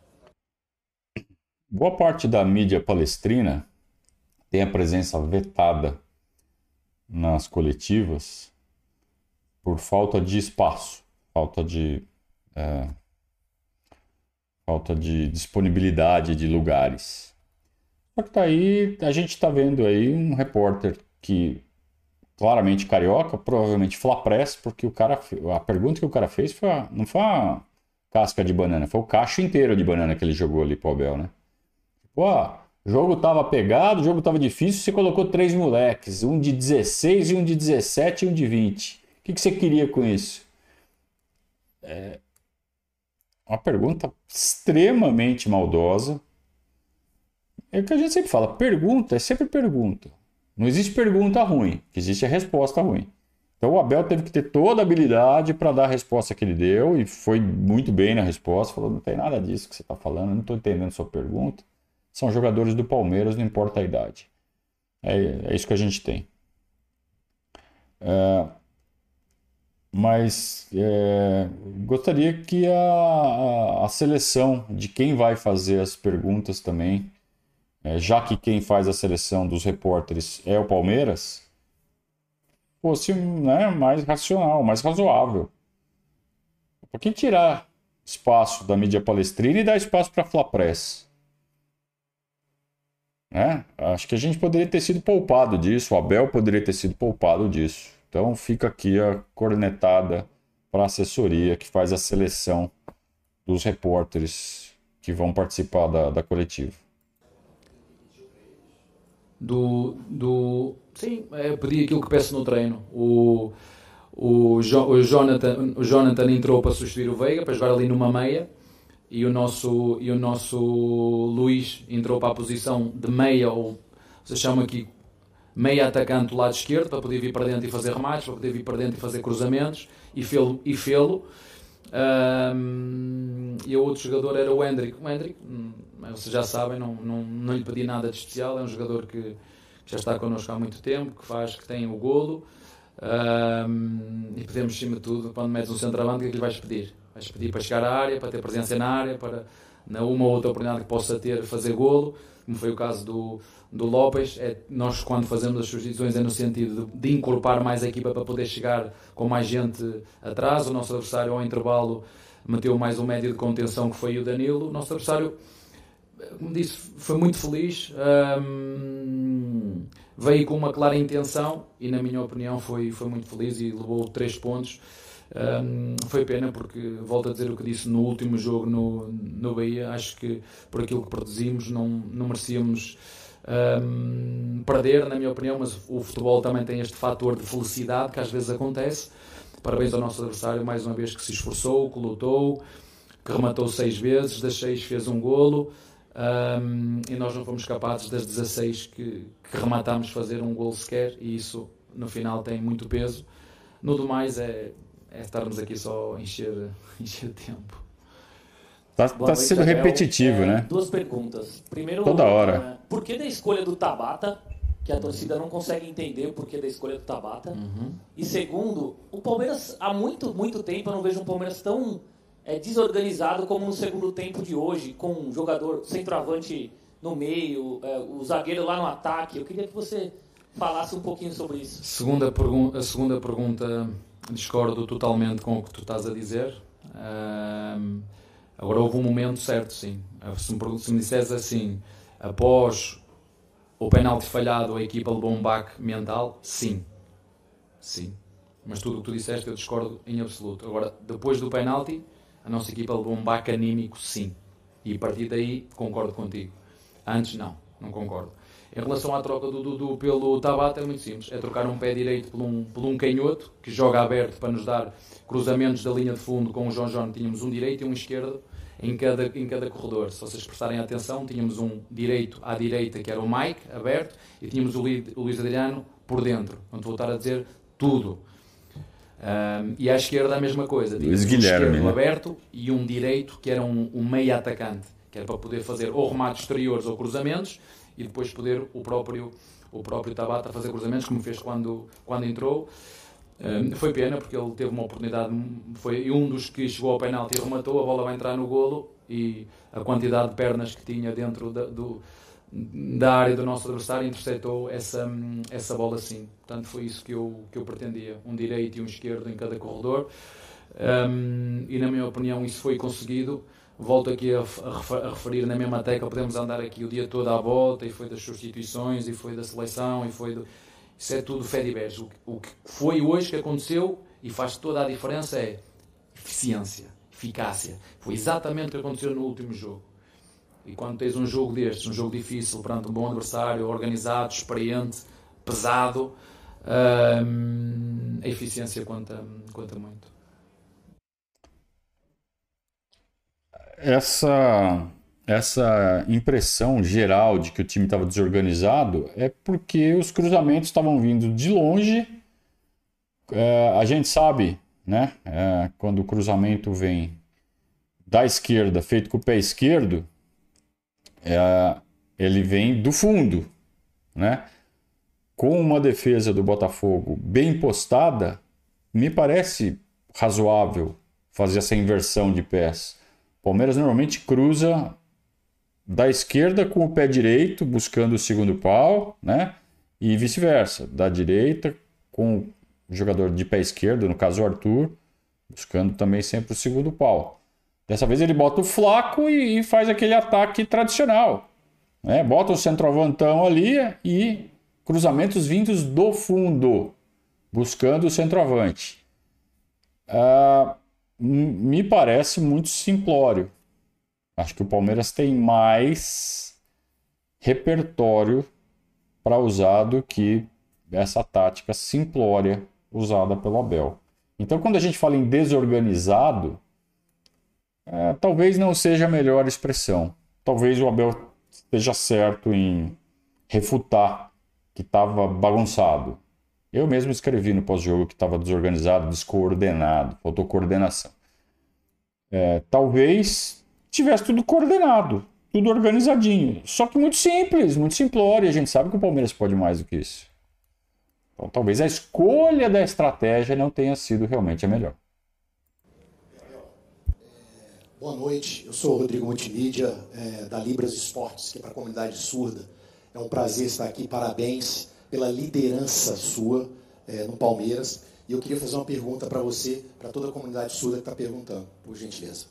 [SPEAKER 1] Boa parte da mídia palestrina tem a presença vetada nas coletivas por falta de espaço, falta de é, falta de disponibilidade de lugares. Só que tá aí, a gente está vendo aí um repórter que claramente carioca, provavelmente flapress, porque o cara, a pergunta que o cara fez foi, não foi uma casca de banana, foi o cacho inteiro de banana que ele jogou ali pro Abel, né? Pô, o jogo tava pegado, o jogo tava difícil, você colocou três moleques, um de 16 e um de 17 e um de 20. O que, que você queria com isso? É uma pergunta extremamente maldosa. É o que a gente sempre fala, pergunta é sempre pergunta. Não existe pergunta ruim, existe a resposta ruim. Então o Abel teve que ter toda a habilidade para dar a resposta que ele deu e foi muito bem na resposta. Falou: não tem nada disso que você está falando, não estou entendendo sua pergunta. São jogadores do Palmeiras, não importa a idade. É, é isso que a gente tem. É, mas é, gostaria que a, a, seleção de quem vai fazer as perguntas também, é, já que quem faz a seleção dos repórteres é o Palmeiras, fosse né, mais racional, mais razoável. Por que tirar espaço da mídia palestrina e dar espaço para a Flapress? Né? Acho que a gente poderia ter sido poupado disso, o Abel poderia ter sido poupado disso. Então fica aqui a cornetada para a assessoria que faz a seleção dos repórteres que vão participar da, da coletiva.
[SPEAKER 3] Do, do, sim, é pedir aquilo que peço no treino. O, o, jo, o, Jonathan, o Jonathan entrou para substituir o Veiga, para jogar ali numa meia, e o nosso, e o nosso Luís entrou para a posição de meia, ou se chama aqui meia atacante do lado esquerdo para poder vir para dentro e fazer remates, para poder vir para dentro e fazer cruzamentos e fê-lo. E um, e o outro jogador era o Hendrick. O Hendrick, hum, vocês já sabem, não, não, não lhe pedi nada de especial, é um jogador que já está connosco há muito tempo, que faz, que tem o golo. Um, e podemos, acima de tudo, quando metes um centroavante, o que é que lhe vais pedir? Vais pedir para chegar à área, para ter presença na área, para na uma ou outra oportunidade que possa ter, fazer golo, como foi o caso do, do Lopes, é, nós quando fazemos as substituições é no sentido de, de, incorporar mais a equipa para poder chegar com mais gente atrás. O nosso adversário, ao intervalo, meteu mais um médio de contenção que foi o Danilo. O nosso adversário, como disse, foi muito feliz, hum, veio com uma clara intenção e, na minha opinião, foi, foi muito feliz e levou três pontos. Um, foi pena porque, volto a dizer o que disse no último jogo no, no Bahia, acho que por aquilo que produzimos não, não merecíamos um, perder, na minha opinião, mas o futebol também tem este fator de felicidade que às vezes acontece. Parabéns ao nosso adversário, mais uma vez que se esforçou, que lutou, que rematou seis vezes, das seis fez um golo. Um, e nós não fomos capazes das 16 que, que rematámos fazer um golo sequer, e isso no final tem muito peso. No demais é, é estarmos aqui só encher, (laughs) encher tempo.
[SPEAKER 1] Está tá sendo repetitivo,
[SPEAKER 12] é,
[SPEAKER 1] né?
[SPEAKER 12] Duas perguntas. Primeiro,
[SPEAKER 1] Toda hora.
[SPEAKER 12] É, por que da escolha do Tabata? Que a torcida não consegue entender o porquê da escolha do Tabata.
[SPEAKER 3] Uhum.
[SPEAKER 12] E segundo, o Palmeiras, há muito, muito tempo eu não vejo um Palmeiras tão é, desorganizado como no segundo tempo de hoje, com um jogador centroavante no meio, é, o zagueiro lá no ataque. Eu queria que você falasse um pouquinho sobre isso.
[SPEAKER 3] Segunda a segunda pergunta, discordo totalmente com o que tu estás a dizer. Um, Agora houve um momento certo, sim. Se me, se me disseres assim, após o penalti falhado, a equipa levou um baque mental, sim. Sim. Mas tudo o que tu disseste eu discordo em absoluto. Agora, depois do penalti, a nossa equipa levou um baque anímico, sim. E a partir daí, concordo contigo. Antes, não. Não concordo. Em relação à troca do Dudu pelo Tabata, é muito simples. É trocar um pé direito por um, por um canhoto, que joga aberto para nos dar cruzamentos da linha de fundo com o João João. Tínhamos um direito e um esquerdo em cada, em cada corredor. Se vocês prestarem atenção, tínhamos um direito à direita, que era o Mike, aberto, e tínhamos o, o Luís Adriano por dentro. Vou voltar a dizer tudo. Um, e à esquerda a mesma coisa.
[SPEAKER 1] Luís Guilherme. Um esquerdo
[SPEAKER 3] né? aberto e um direito, que era um, um meio atacante, que era para poder fazer ou remates exteriores ou cruzamentos, e depois poder o próprio, o próprio Tabata fazer cruzamentos, como fez quando, quando entrou. Um, foi pena porque ele teve uma oportunidade, foi um dos que chegou ao penalti e rematou, a bola vai entrar no golo e a quantidade de pernas que tinha dentro da, do, da área do nosso adversário interceptou essa, essa bola sim. Portanto, foi isso que eu, que eu pretendia: um direito e um esquerdo em cada corredor. Um, e na minha opinião isso foi conseguido. Volto aqui a, a, referir na mesma tecla, podemos andar aqui o dia todo à volta, e foi das substituições, e foi da seleção, e foi do... Isso é tudo fé de o, o que foi hoje que aconteceu e faz toda a diferença é eficiência, eficácia. Foi exatamente o que aconteceu no último jogo. E quando tens um jogo destes, um jogo difícil, perante um bom adversário, organizado, experiente, pesado, hum, a eficiência conta, conta muito.
[SPEAKER 1] Essa, essa impressão geral de que o time estava desorganizado é porque os cruzamentos estavam vindo de longe. É, a gente sabe, né? É, quando o cruzamento vem da esquerda, feito com o pé esquerdo, é, ele vem do fundo, né? Com uma defesa do Botafogo bem postada, me parece razoável fazer essa inversão de pés. Palmeiras normalmente cruza da esquerda com o pé direito, buscando o segundo pau, né? E vice-versa, da direita com o jogador de pé esquerdo, no caso o Arthur, buscando também sempre o segundo pau. Dessa vez ele bota o flaco e, e faz aquele ataque tradicional. Né? Bota o centroavantão ali e cruzamentos vindos do fundo, buscando o centroavante. Ah, me parece muito simplório. Acho que o Palmeiras tem mais repertório para usar do que essa tática simplória usada pelo Abel. Então, quando a gente fala em desorganizado, é, talvez não seja a melhor expressão. Talvez o Abel esteja certo em refutar que estava bagunçado. Eu mesmo escrevi no pós-jogo que estava desorganizado, descoordenado, faltou coordenação. É, talvez tivesse tudo coordenado, tudo organizadinho. Só que muito simples, muito simplório. A gente sabe que o Palmeiras pode mais do que isso. Então talvez a escolha da estratégia não tenha sido realmente a melhor.
[SPEAKER 13] Boa noite, eu sou o Rodrigo Multimídia, é, da Libras Esportes, que é para a comunidade surda. É um prazer estar aqui, parabéns pela liderança sua é, no Palmeiras. E eu queria fazer uma pergunta para você, para toda a comunidade surda que está perguntando, por gentileza.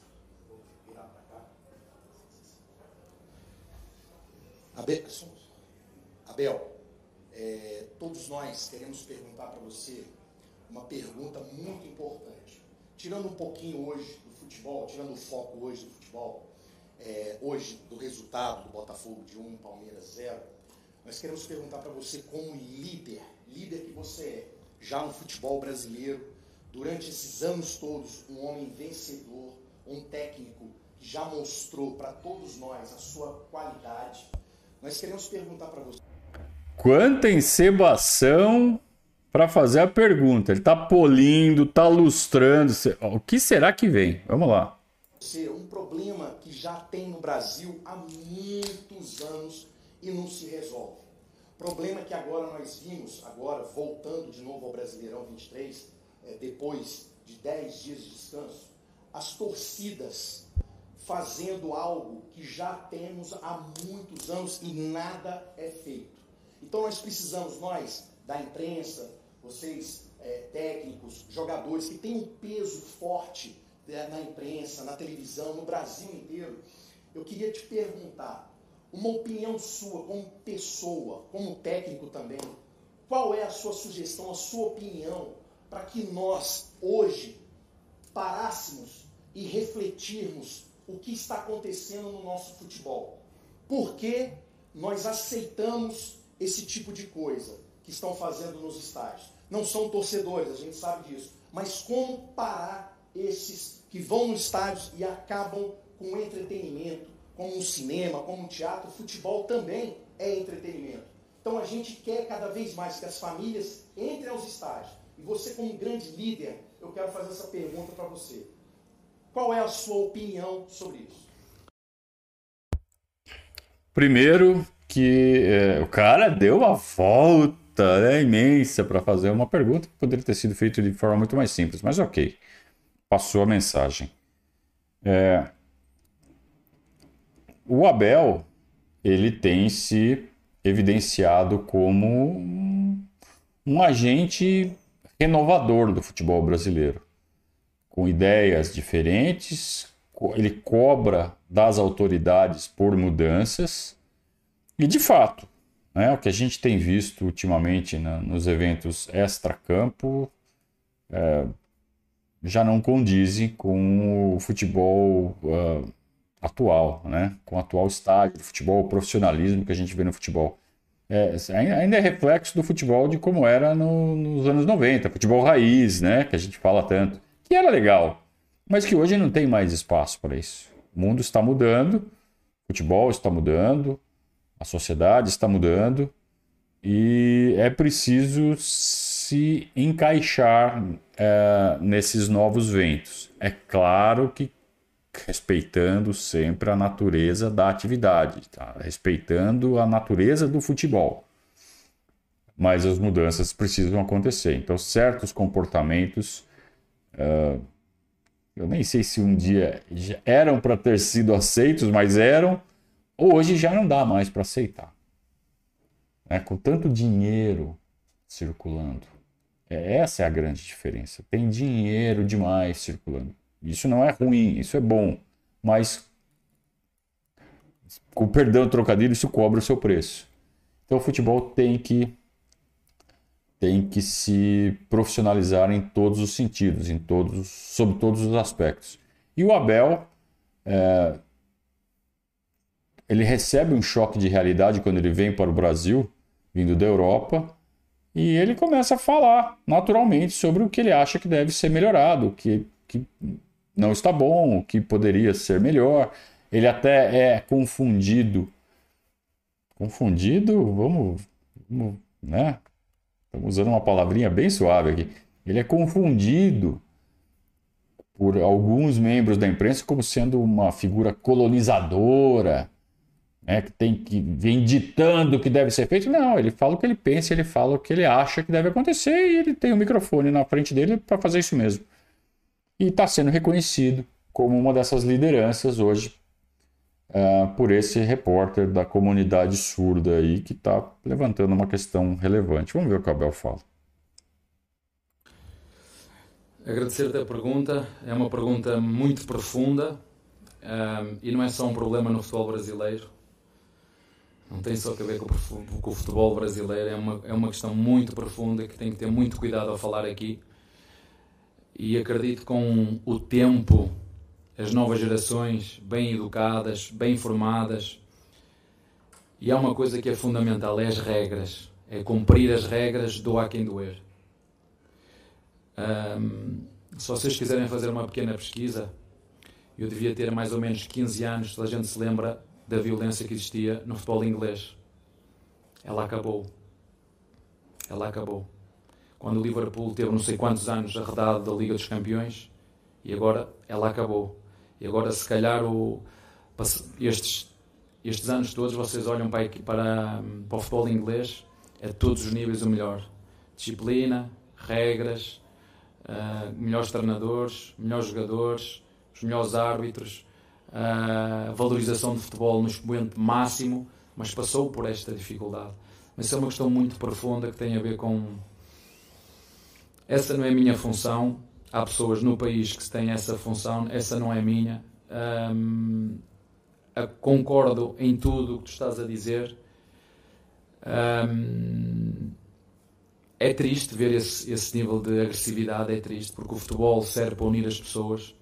[SPEAKER 13] Abel, Abel é, todos nós queremos perguntar para você uma pergunta muito importante. Tirando um pouquinho hoje futebol, tirando o foco hoje do futebol, é, hoje do resultado do Botafogo de 1, Palmeiras 0, nós queremos perguntar para você, como líder, líder que você é, já no futebol brasileiro, durante esses anos todos, um homem vencedor, um técnico que já mostrou para todos nós a sua qualidade, nós queremos perguntar para você.
[SPEAKER 1] Quanta encebação para fazer a pergunta. Ele está polindo, está lustrando. O que será que vem? Vamos lá.
[SPEAKER 13] Um problema que já tem no Brasil há muitos anos e não se resolve. Problema que agora nós vimos, agora voltando de novo ao Brasileirão 23, é, depois de 10 dias de descanso, as torcidas fazendo algo que já temos há muitos anos e nada é feito. Então nós precisamos, nós, da imprensa, vocês é, técnicos, jogadores que têm um peso forte né, na imprensa, na televisão, no Brasil inteiro, eu queria te perguntar, uma opinião sua como pessoa, como técnico também, qual é a sua sugestão, a sua opinião para que nós hoje parássemos e refletirmos o que está acontecendo no nosso futebol? Por que nós aceitamos esse tipo de coisa que estão fazendo nos estádios? não são torcedores, a gente sabe disso. Mas como parar esses que vão nos estádios e acabam com entretenimento, como um cinema, como um teatro, futebol também é entretenimento. Então a gente quer cada vez mais que as famílias entrem aos estádios. E você, como grande líder, eu quero fazer essa pergunta para você. Qual é a sua opinião sobre isso?
[SPEAKER 1] Primeiro, que é, o cara deu uma volta né, imensa para fazer uma pergunta que poderia ter sido feita de forma muito mais simples, mas ok, passou a mensagem. É, o Abel ele tem se evidenciado como um, agente renovador do futebol brasileiro. com ideias diferentes, ele cobra das autoridades por mudanças, e de fato, né, o que a gente tem visto ultimamente né, nos eventos extra-campo é, já não condizem com o futebol uh, atual, né, com o atual estágio do futebol, o profissionalismo que a gente vê no futebol. É, ainda é reflexo do futebol de como era no, nos anos 90, futebol raiz, né, que a gente fala tanto, que era legal, mas que hoje não tem mais espaço para isso. O mundo está mudando, o futebol está mudando, a sociedade está mudando e é preciso se encaixar é, nesses novos ventos. É claro que respeitando sempre a natureza da atividade, tá? respeitando a natureza do futebol. Mas as mudanças precisam acontecer. Então, certos comportamentos, uh, eu nem sei se um dia eram para ter sido aceitos, mas eram, hoje já não dá mais para aceitar. É, com tanto dinheiro circulando. É, essa é a grande diferença. Tem dinheiro demais circulando. Isso não é ruim, isso é bom. Mas, com perdão trocadilho, isso cobra o seu preço. Então o futebol tem que tem que se profissionalizar em todos os sentidos, em todos, sobre todos os aspectos. E o Abel, é, ele recebe um choque de realidade quando ele vem para o Brasil, vindo da Europa, e ele começa a falar naturalmente sobre o que ele acha que deve ser melhorado, que, que não está bom, o que poderia ser melhor. Ele até é confundido. Confundido, vamos, vamos né? Estamos usando uma palavrinha bem suave aqui. Ele é confundido por alguns membros da imprensa como sendo uma figura colonizadora, né, que tem que vem ditando o que deve ser feito. Não, ele fala o que ele pensa, ele fala o que ele acha que deve acontecer e ele tem um microfone na frente dele para fazer isso mesmo e está sendo reconhecido como uma dessas lideranças hoje uh, por esse repórter da comunidade surda aí que está levantando uma questão relevante. Vamos ver o que o Abel fala.
[SPEAKER 3] Agradecer-te a pergunta, é uma pergunta muito profunda eh, e não é só um problema no futebol brasileiro, não tem só a ver com o futebol brasileiro, é uma, é uma questão muito profunda que tem que ter muito cuidado ao falar aqui e acredito que com o tempo, as novas gerações, bem educadas, bem formadas, e há uma coisa que é fundamental, é as regras. É cumprir as regras, doa quem doer. Um, se vocês quiserem fazer uma pequena pesquisa, eu devia ter mais ou menos 15 anos, toda a gente se lembra da violência que existia no futebol inglês. Ela acabou. Ela acabou quando o Liverpool teve não sei quantos anos arredado da Liga dos Campeões e agora ela acabou. E agora, se calhar, o, estes, estes anos todos vocês olham para, para, para o futebol inglês, é de todos os níveis o melhor. Disciplina, regras, uh, melhores treinadores, melhores jogadores, os melhores árbitros, uh, valorização de futebol no expoente máximo, mas passou por esta dificuldade. Mas isso é uma questão muito profunda que tem a ver com essa não é a minha função. Há pessoas no país que têm essa função, essa não é minha. Um, concordo em tudo o que tu estás a dizer. Um, é triste ver esse, esse nível de agressividade, é triste, porque o futebol serve para unir as pessoas,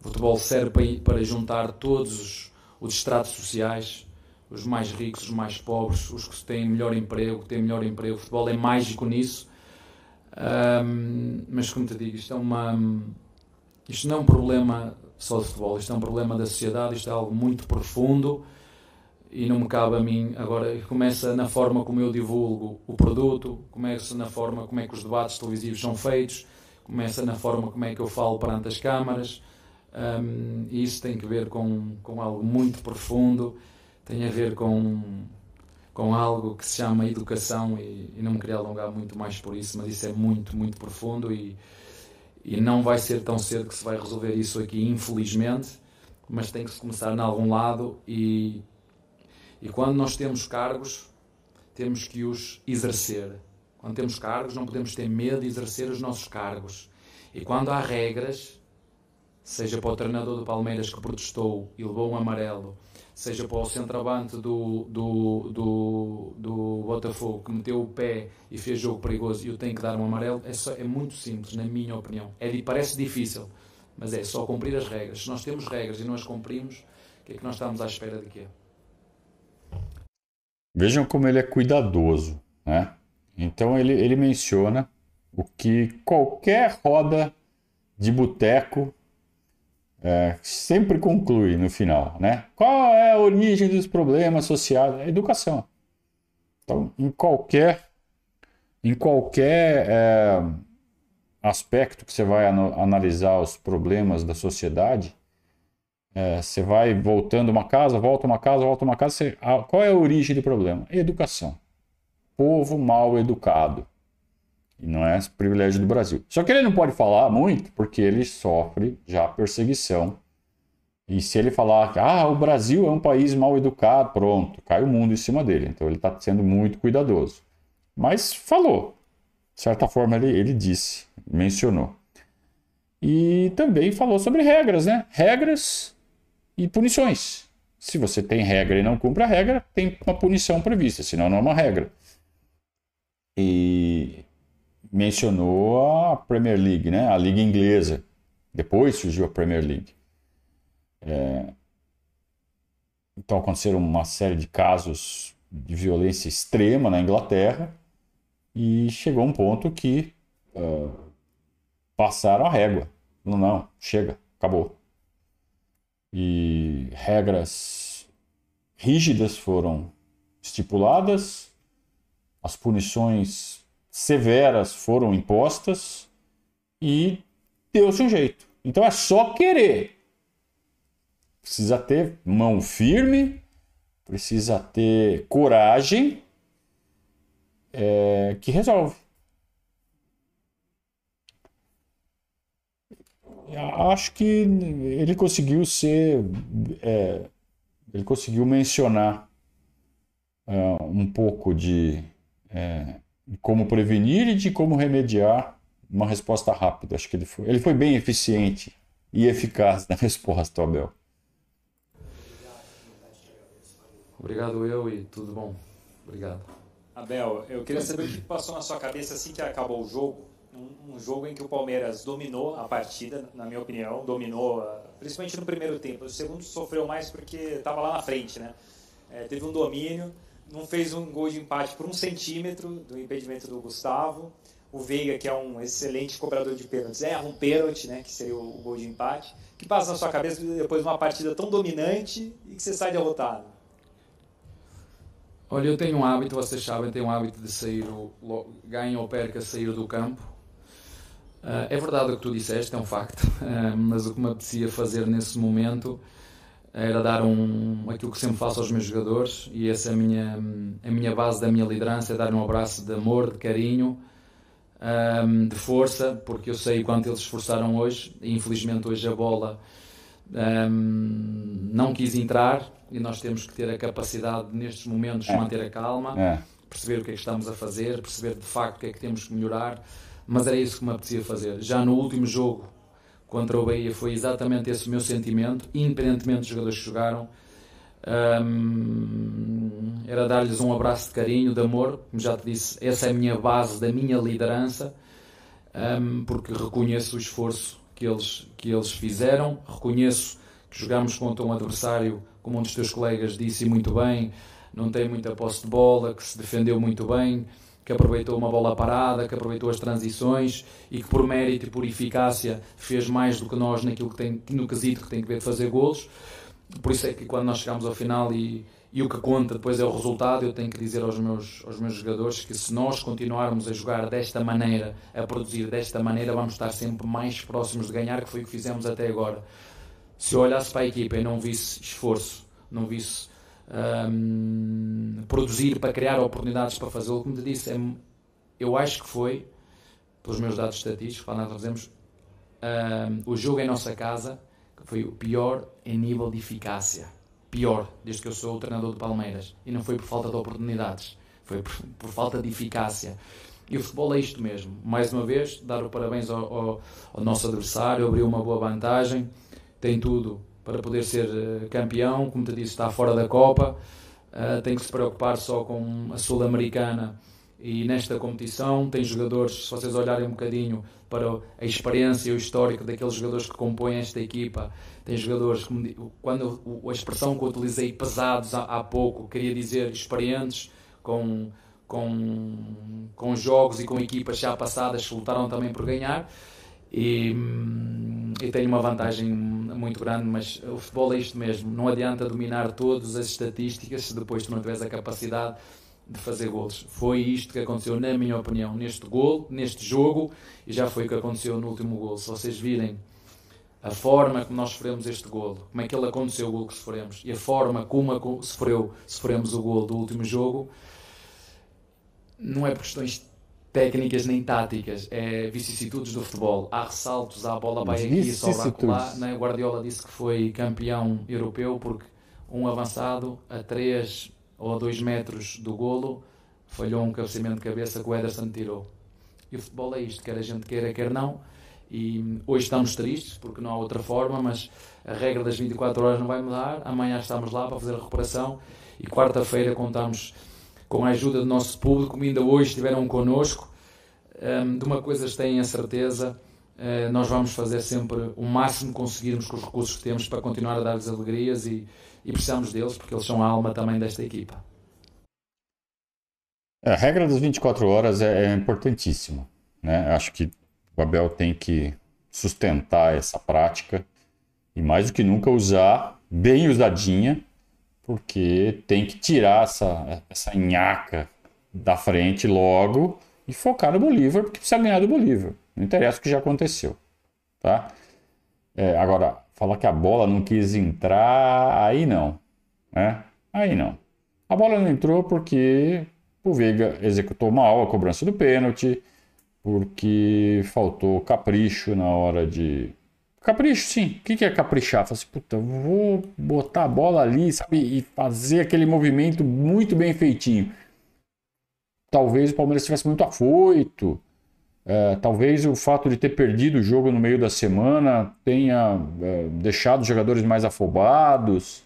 [SPEAKER 3] o futebol serve para, para juntar todos os, os estratos sociais, os mais ricos, os mais pobres, os que têm melhor emprego, que têm melhor emprego. O futebol é mágico nisso um, mas como te digo, isto é uma. Isto não é um problema só de futebol, isto é um problema da sociedade, isto é algo muito profundo e não me cabe a mim. Agora, começa na forma como eu divulgo o produto, começa na forma como é que os debates televisivos são feitos, começa na forma como é que eu falo perante as câmaras. Um, e isso tem que ver com, com algo muito profundo, tem a ver com com algo que se chama educação e, e, não me queria alongar muito mais por isso, mas isso é muito, muito profundo e, e não vai ser tão cedo que se vai resolver isso aqui, infelizmente, mas tem que se começar em algum lado e, e quando nós temos cargos, temos que os exercer. Quando temos cargos, não podemos ter medo de exercer os nossos cargos. E quando há regras, seja para o treinador do Palmeiras que protestou e levou um amarelo, seja para o centroavante do, do, do, do Botafogo que meteu o pé e fez jogo perigoso e eu tenho que dar um amarelo, é, só, é muito simples, na minha opinião. É, parece difícil, mas é só cumprir as regras. Se nós temos regras e não as cumprimos, o que é que nós estamos à espera de quê?
[SPEAKER 1] Vejam como ele é cuidadoso, né? Então ele, ele menciona o que qualquer roda de boteco é, sempre conclui no final, né? Qual é a origem dos problemas associados à educação? Então, em qualquer, em qualquer é, aspecto que você vai analisar os problemas da sociedade, é, você vai voltando uma casa, volta uma casa, volta uma casa. Você, a, qual é a origem do problema? Educação. Povo mal educado. E não é privilégio do Brasil. Só que ele não pode falar muito porque ele sofre já perseguição. E se ele falar que ah, o Brasil é um país mal educado, pronto, cai o mundo em cima dele. Então ele está sendo muito cuidadoso. Mas falou. De certa forma ele, ele disse, mencionou. E também falou sobre regras, né? Regras e punições. Se você tem regra e não cumpre a regra, tem uma punição prevista, senão não é uma regra. E mencionou a Premier League, né? a Liga Inglesa. Depois surgiu a Premier League. É... Então aconteceram uma série de casos de violência extrema na Inglaterra e chegou um ponto que uh, passaram a régua. Não, não, chega, acabou. E regras rígidas foram estipuladas, as punições severas foram impostas e deu-se um jeito. Então é só querer. Precisa ter mão firme, precisa ter coragem é, que resolve. Acho que ele conseguiu ser. É, ele conseguiu mencionar uh, um pouco de é, de como prevenir e de como remediar uma resposta rápida. Acho que ele foi, ele foi bem eficiente e eficaz na (laughs) resposta, Abel.
[SPEAKER 3] Obrigado eu e tudo bom. Obrigado.
[SPEAKER 6] Abel, eu queria saber o que passou na sua cabeça assim que acabou o jogo. Um, um jogo em que o Palmeiras dominou a partida, na minha opinião, dominou, principalmente no primeiro tempo. O segundo sofreu mais porque estava lá na frente, né? É, teve um domínio, não fez um gol de empate por um centímetro do impedimento do Gustavo. O Veiga, que é um excelente cobrador de pênaltis, erra um pênalti, né, que seria o gol de empate. O que passa na sua cabeça depois de uma partida tão dominante e que você sai derrotado?
[SPEAKER 3] Olha, eu tenho um hábito, vocês sabem, tenho um hábito de sair, ganho ou perca, sair do campo. Uh, é verdade o que tu disseste, é um facto, uh, (laughs) mas o que me apetecia fazer nesse momento era dar um, aquilo que sempre faço aos meus jogadores e essa é a minha, a minha base da minha liderança, é dar um abraço de amor, de carinho, um, de força, porque eu sei quanto eles esforçaram hoje e infelizmente hoje a bola um, não quis entrar e nós temos que ter a capacidade nestes momentos de é. manter a calma, é. perceber o que é que estamos a fazer, perceber de facto o que é que temos que melhorar, mas era isso que me apetecia fazer. Já no último jogo contra o Bahia foi exatamente esse o meu sentimento, independentemente dos jogadores que jogaram. Um, era dar-lhes um abraço de carinho, de amor, como já te disse, essa é a minha base da minha liderança, um, porque reconheço o esforço que eles, que eles fizeram, reconheço que jogamos contra um adversário, como um dos teus colegas disse muito bem, não tem muita posse de bola, que se defendeu muito bem, que aproveitou uma bola parada, que aproveitou as transições e que por mérito e por eficácia fez mais do que nós naquilo que tem, no quesito que tem que ver de fazer golos. Por isso é que quando nós chegamos ao final e, e o que conta depois é o resultado, eu tenho que dizer aos meus, aos meus jogadores que se nós continuarmos a jogar desta maneira, a produzir desta maneira, vamos estar sempre mais próximos de ganhar, que foi o que fizemos até agora. Se eu olhasse para a equipa e não visse esforço, não visse um, produzir para criar oportunidades para fazê-lo. Como te disse, é, eu acho que foi, pelos meus dados estatísticos, para nós fazemos, um, o jogo em nossa casa que foi o pior em nível de eficácia. Pior, desde que eu sou o treinador do Palmeiras. E não foi por falta de oportunidades, foi por, por falta de eficácia. E o futebol é isto mesmo. Mais uma vez, dar o parabéns ao, ao, ao nosso adversário, abriu uma boa vantagem, tem tudo para poder ser uh, campeão, como te disse, está fora da Copa, uh, tem que se preocupar só com a Sul-Americana e nesta competição tem jogadores, se vocês olharem um bocadinho para a experiência e o histórico daqueles jogadores que compõem esta equipa, tem jogadores, quando a expressão que eu utilizei, pesados há, há pouco, queria dizer experientes, com, com, com jogos e com equipas já passadas que lutaram também por ganhar. E, hum, e tem uma vantagem muito grande, mas o futebol é isto mesmo. Não adianta dominar todas as estatísticas se depois tu não tiveres a capacidade de fazer gols. Foi isto que aconteceu, na minha opinião, neste gol, neste jogo, e já foi o que aconteceu no último gol. Se vocês virem a forma como nós sofremos este golo, como é que ele aconteceu o golo que sofremos, e a forma como sofreu, sofremos o golo do último jogo, não é por questões técnicas nem táticas, é vicissitudes do futebol. Há ressaltos, há bola vai aqui, sobra lá. Né? O Guardiola disse que foi campeão europeu porque um avançado a 3 ou a 2 metros do golo falhou um cabeceamento de cabeça que o Ederson tirou. E o futebol é isto, quer a gente queira, quer não. E hoje estamos tristes porque não há outra forma, mas a regra das 24 horas não vai mudar. Amanhã estamos lá para fazer a recuperação e quarta-feira contamos com a ajuda do nosso público, como ainda hoje estiveram connosco. Um, de uma coisa têm a certeza, uh, nós vamos fazer sempre o máximo que conseguirmos com os recursos que temos para continuar a dar-lhes alegrias e, e precisamos deles porque eles são a alma também desta equipa.
[SPEAKER 1] A regra das 24 horas é, é importantíssima. Né? Acho que o Abel tem que sustentar essa prática e mais do que nunca usar bem usadinha, porque tem que tirar essa, essa nhaca da frente logo e focar no Bolívar, porque precisa ganhar do Bolívar. Não interessa o que já aconteceu. Tá? É, agora, falar que a bola não quis entrar, aí não. Né? Aí não. A bola não entrou porque o Veiga executou mal a cobrança do pênalti, porque faltou capricho na hora de. Capricho, sim. O que é caprichar? Fala assim, puta, vou botar a bola ali, sabe? E fazer aquele movimento muito bem feitinho. Talvez o Palmeiras estivesse muito afoito. É, talvez o fato de ter perdido o jogo no meio da semana tenha é, deixado os jogadores mais afobados.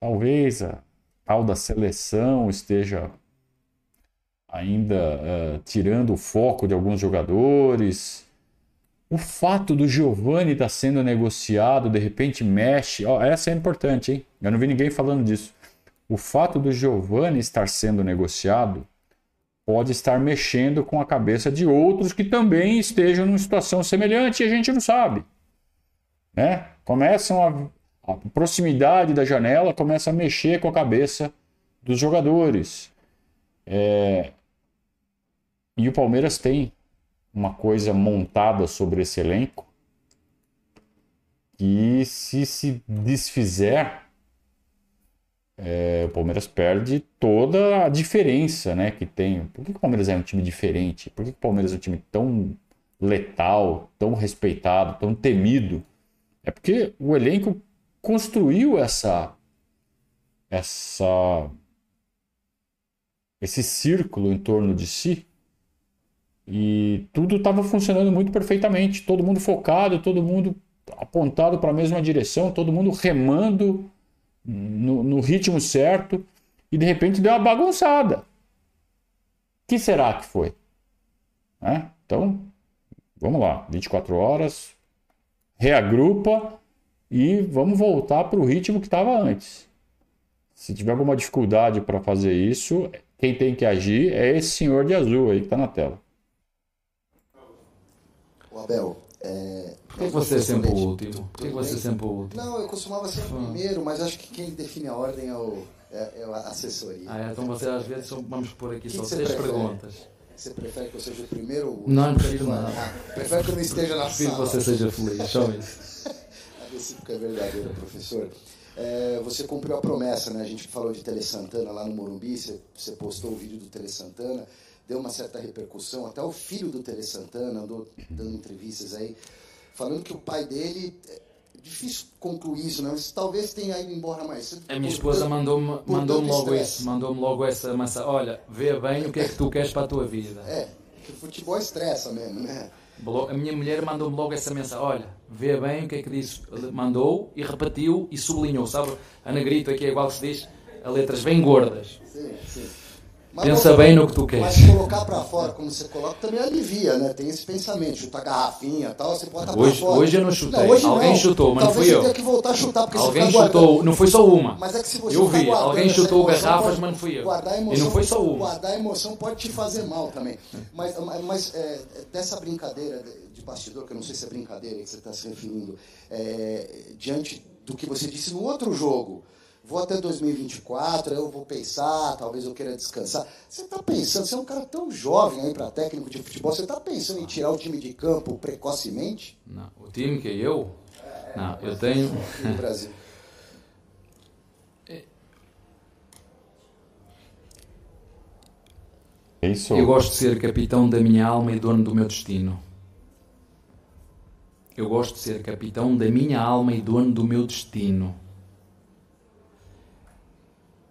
[SPEAKER 1] Talvez a tal da seleção esteja ainda uh, tirando o foco de alguns jogadores. O fato do Giovani estar tá sendo negociado, de repente mexe. Essa é importante, hein? Eu não vi ninguém falando disso. O fato do Giovani estar sendo negociado pode estar mexendo com a cabeça de outros que também estejam numa situação semelhante e a gente não sabe. Né? Começam a, a proximidade da janela começa a mexer com a cabeça dos jogadores. É, e o Palmeiras tem uma coisa montada sobre esse elenco que se se desfizer, é, o Palmeiras perde toda a diferença né, que tem. Por que o Palmeiras é um time diferente? Por que o Palmeiras é um time tão letal, tão respeitado, tão temido? É porque o elenco construiu essa essa esse círculo em torno de si e tudo estava funcionando muito perfeitamente, todo mundo focado, todo mundo apontado para a mesma direção, todo mundo remando no, no, ritmo certo e de repente deu uma bagunçada. O que será que foi? É? Então, vamos lá, 24 horas, reagrupa e vamos voltar para o ritmo que estava antes. Se tiver alguma dificuldade para fazer isso, quem tem que agir é esse senhor de azul aí que está na tela.
[SPEAKER 13] Abel, é...
[SPEAKER 3] Por que você é sempre o último? Por que você é sempre o último?
[SPEAKER 13] Não, eu costumava ser o primeiro, mas acho que quem define a ordem é, o, é, é a assessoria.
[SPEAKER 3] Ah, é, então você às vezes vamos por aqui que só que três prefere? perguntas.
[SPEAKER 13] Você prefere que eu seja o primeiro ou o
[SPEAKER 3] último? Não, prefiro não.
[SPEAKER 13] Ah, prefere que eu não esteja na
[SPEAKER 3] prefiro
[SPEAKER 13] sala.
[SPEAKER 3] Prefiro que você seja feliz, só isso. (laughs)
[SPEAKER 13] a recíproca é verdadeira, professor. É, você cumpriu a promessa, né? A gente falou de Tele Santana lá no Morumbi, você, você postou o vídeo do Tele Santana deu uma certa repercussão. Até o filho do Tele Santana andou dando entrevistas aí, falando que o pai dele eh, difícil concluir isso, não. Isso talvez tenha ido embora mais cedo.
[SPEAKER 3] A minha esposa mandou-me mandou logo isso, mandou-me logo essa massa. Olha, vê bem o que é que tu queres para a tua vida.
[SPEAKER 13] É, que o futebol estressa mesmo, né?
[SPEAKER 3] A minha mulher mandou-me logo essa mensagem. Olha, vê bem o que é que disse. Mandou e repetiu e sublinhou. Sabe, a negrito aqui é igual que se diz, a letras bem gordas.
[SPEAKER 13] Sim, sim.
[SPEAKER 3] Mas Pensa bem no que tu queres.
[SPEAKER 13] Mas colocar para fora, como você coloca, também alivia, né? Tem esse pensamento, chutar garrafinha e tal, você bota
[SPEAKER 3] hoje,
[SPEAKER 13] pra fora.
[SPEAKER 3] Hoje eu não chutei. Não, hoje alguém não. chutou, mas
[SPEAKER 13] Talvez
[SPEAKER 3] não fui
[SPEAKER 13] eu. que voltar a chutar, porque
[SPEAKER 3] alguém
[SPEAKER 13] você
[SPEAKER 3] chutou, não foi só uma.
[SPEAKER 13] Mas é que se você
[SPEAKER 3] eu vi, alguém chutou garrafas,
[SPEAKER 13] pode,
[SPEAKER 3] mas não fui eu.
[SPEAKER 13] Emoção,
[SPEAKER 3] e não foi só uma.
[SPEAKER 13] Guardar emoção pode te fazer mal também. Mas, mas é, dessa brincadeira de bastidor, que eu não sei se é brincadeira que você está se referindo, é, diante do que você disse no outro jogo, vou até 2024, eu vou pensar, talvez eu queira descansar. Você está pensando, você é um cara tão jovem aí para técnico de futebol, você está pensando em tirar o time de campo precocemente?
[SPEAKER 3] Não, o time que eu? Não, eu tenho. (laughs)
[SPEAKER 13] No (laughs) Brasil.
[SPEAKER 1] Isso.
[SPEAKER 3] Eu gosto de ser capitão da minha alma e dono do meu destino. Eu gosto de ser capitão da minha alma e dono do meu destino.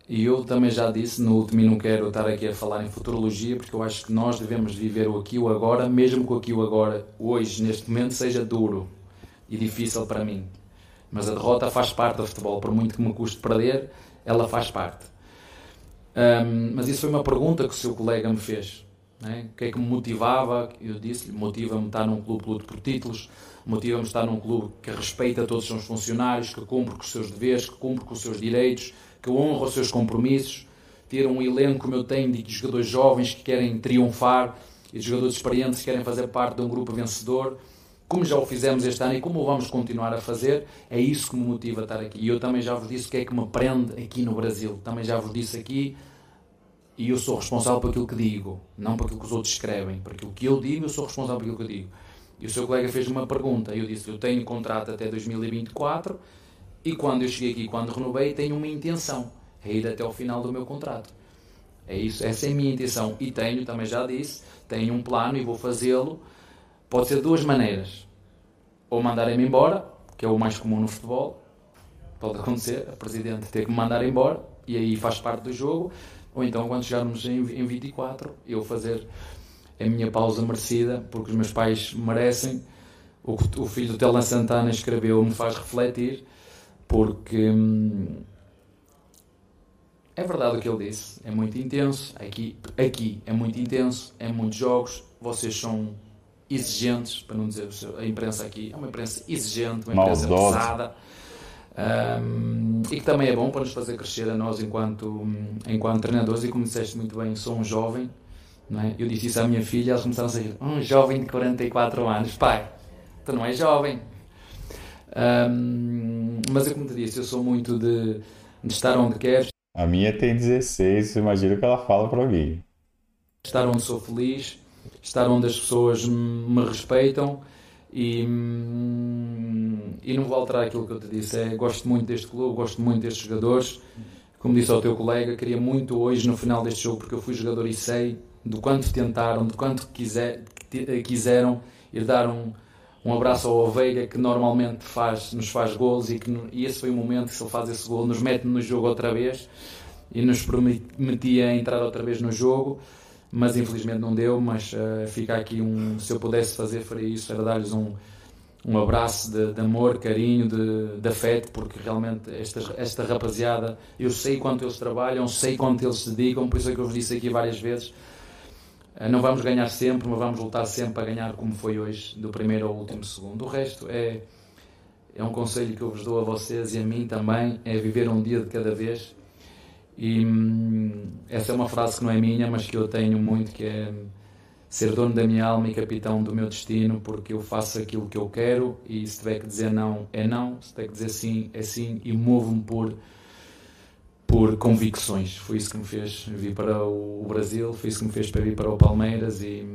[SPEAKER 3] E eu também já disse no último, e não quero estar aqui a falar em futurologia, porque eu acho que nós devemos viver o aqui e o agora, mesmo que o aqui e o agora, hoje, neste momento, seja duro e difícil para mim. Mas a derrota faz parte do futebol, por muito que me custe perder, ela faz parte. Um, mas isso foi uma pergunta que o seu colega me fez. Né? O que é que me motivava? Eu disse-lhe: motiva-me estar num clube que lute por títulos, motiva-me estar num clube que respeita todos os seus funcionários, que cumpre com os seus deveres, que cumpre com os seus direitos, que honra os seus compromissos, ter um elenco como eu tenho de jogadores jovens que querem triunfar e de jogadores experientes que querem fazer parte de um grupo vencedor, como já o fizemos este ano e como o vamos continuar a fazer, é isso que me motiva a estar aqui. E eu também já vos disse o que é que me prende aqui no Brasil. Também já vos disse aqui, e eu sou responsável por aquilo que digo, não por aquilo que os outros escrevem. Por aquilo que eu digo, eu sou responsável por aquilo que eu digo. E o seu colega fez uma pergunta. Eu disse: Eu tenho contrato até 2024 e quando eu cheguei aqui, quando renovei, tenho uma intenção, é ir até o final do meu contrato. É isso, essa é a minha intenção. E tenho, também já disse, tenho um plano e vou fazê-lo. Pode ser de duas maneiras. Ou mandarem-me embora, que é o mais comum no futebol. Pode acontecer, a presidente ter que me mandar embora, e aí faz parte do jogo. Ou então, quando chegarmos em, em 24, eu fazer a minha pausa merecida, porque os meus pais merecem. O que o filho do Telan Santana escreveu me faz refletir porque hum, é verdade o que ele disse, é muito intenso, aqui, aqui é muito intenso, é muitos jogos, vocês são exigentes, para não dizer a imprensa aqui, é uma imprensa exigente, uma imprensa pesada, um, e que também é bom para nos fazer crescer a nós enquanto, enquanto treinadores, e como disseste muito bem, sou um jovem, não é? eu disse isso à minha filha, elas começaram a dizer, um jovem de 44 anos, pai, tu não és jovem, um, mas é como te disse, eu sou muito de, de estar onde quero.
[SPEAKER 1] A minha tem 16, imagina o que ela fala para mim.
[SPEAKER 3] Estar onde sou feliz, estar onde as pessoas me respeitam e, e não vou alterar aquilo que eu te disse. É, gosto muito deste clube, gosto muito destes jogadores. Como disse ao teu colega, queria muito hoje no final deste jogo, porque eu fui jogador e sei do quanto tentaram, do quanto quiser, quiseram ir dar um um abraço ao Oveia que normalmente faz, nos faz gols e, que, e esse foi o momento que se ele faz esse gol nos mete no jogo outra vez e nos permitia entrar outra vez no jogo mas infelizmente não deu mas uh, fica aqui um se eu pudesse fazer faria isso era dar-lhes um um abraço de, de, amor, carinho, de, de afeto, porque realmente esta, esta rapaziada, eu sei quanto eles trabalham, sei quanto eles se dedicam, por isso é que eu vos disse aqui várias vezes, não vamos ganhar sempre, mas vamos lutar sempre a ganhar como foi hoje, do primeiro ao último segundo. O resto é, é um conselho que eu vos dou a vocês e a mim também, é viver um dia de cada vez. E hum, essa é uma frase que não é minha, mas que eu tenho muito, que é ser dono da minha alma e capitão do meu destino, porque eu faço aquilo que eu quero e se tiver que dizer não, é não, se tiver que dizer sim, é sim, e movo-me por por convicções. Foi isso que me fez vir para o Brasil, foi isso que me fez para vir para o Palmeiras e,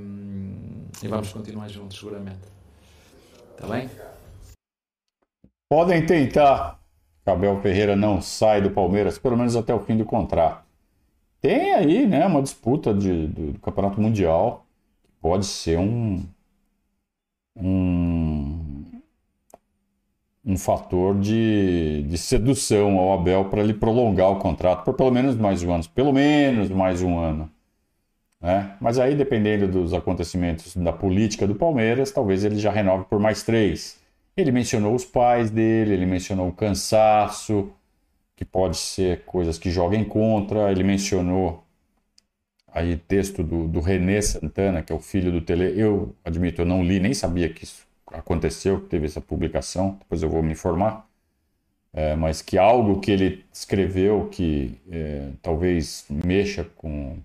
[SPEAKER 3] e vamos continuar juntos, seguramente. Está bem?
[SPEAKER 1] Podem tentar. Abel Ferreira não sai do Palmeiras, pelo menos até o fim do contrato. Tem aí, né, uma disputa de, do, do Campeonato Mundial. Pode ser um, um um fator de, de sedução ao Abel para ele prolongar o contrato por pelo menos mais um ano. Pelo menos mais um ano. Né? Mas aí, dependendo dos acontecimentos da política do Palmeiras, talvez ele já renove por mais três. Ele mencionou os pais dele, ele mencionou o cansaço, que pode ser coisas que joguem contra, ele mencionou aí texto do, do René Santana, que é o filho do Tele. Eu admito, eu não li, nem sabia que isso aconteceu, que teve essa publicação, depois eu vou me informar. É, mas que algo que ele escreveu que é, talvez mexa com,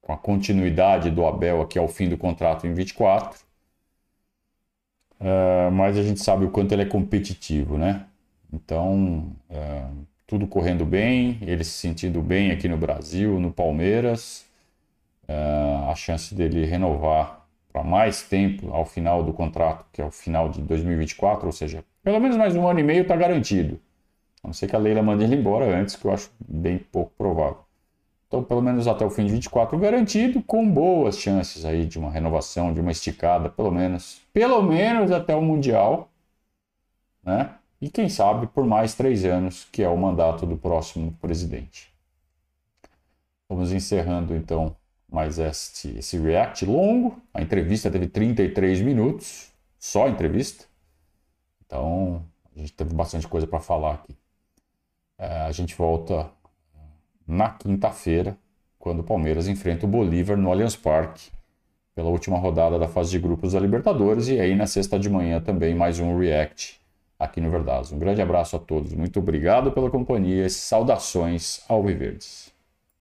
[SPEAKER 1] com a continuidade do Abel aqui ao fim do contrato em 24. É, mas a gente sabe o quanto ele é competitivo, né? Então, é, tudo correndo bem, ele se sentindo bem aqui no Brasil, no Palmeiras. É, a chance dele renovar para mais tempo ao final do contrato, que é o final de 2024, ou seja, pelo menos mais um ano e meio está garantido. A não ser que a Leila mande ele embora antes, que eu acho bem pouco provável. Então, pelo menos até o fim de 24 garantido, com boas chances aí de uma renovação, de uma esticada, pelo menos, pelo menos até o Mundial, né? E quem sabe por mais três anos, que é o mandato do próximo presidente. Vamos encerrando então mais este, esse react longo. A entrevista teve 33 minutos, só entrevista. Então, a gente teve bastante coisa para falar aqui. É, a gente volta na quinta-feira, quando o Palmeiras enfrenta o Bolívar no Allianz Parque, pela última rodada da fase de grupos da Libertadores. E aí, na sexta de manhã, também mais um react aqui no Verdade. Um grande abraço a todos. Muito obrigado pela companhia e saudações ao Viverdes.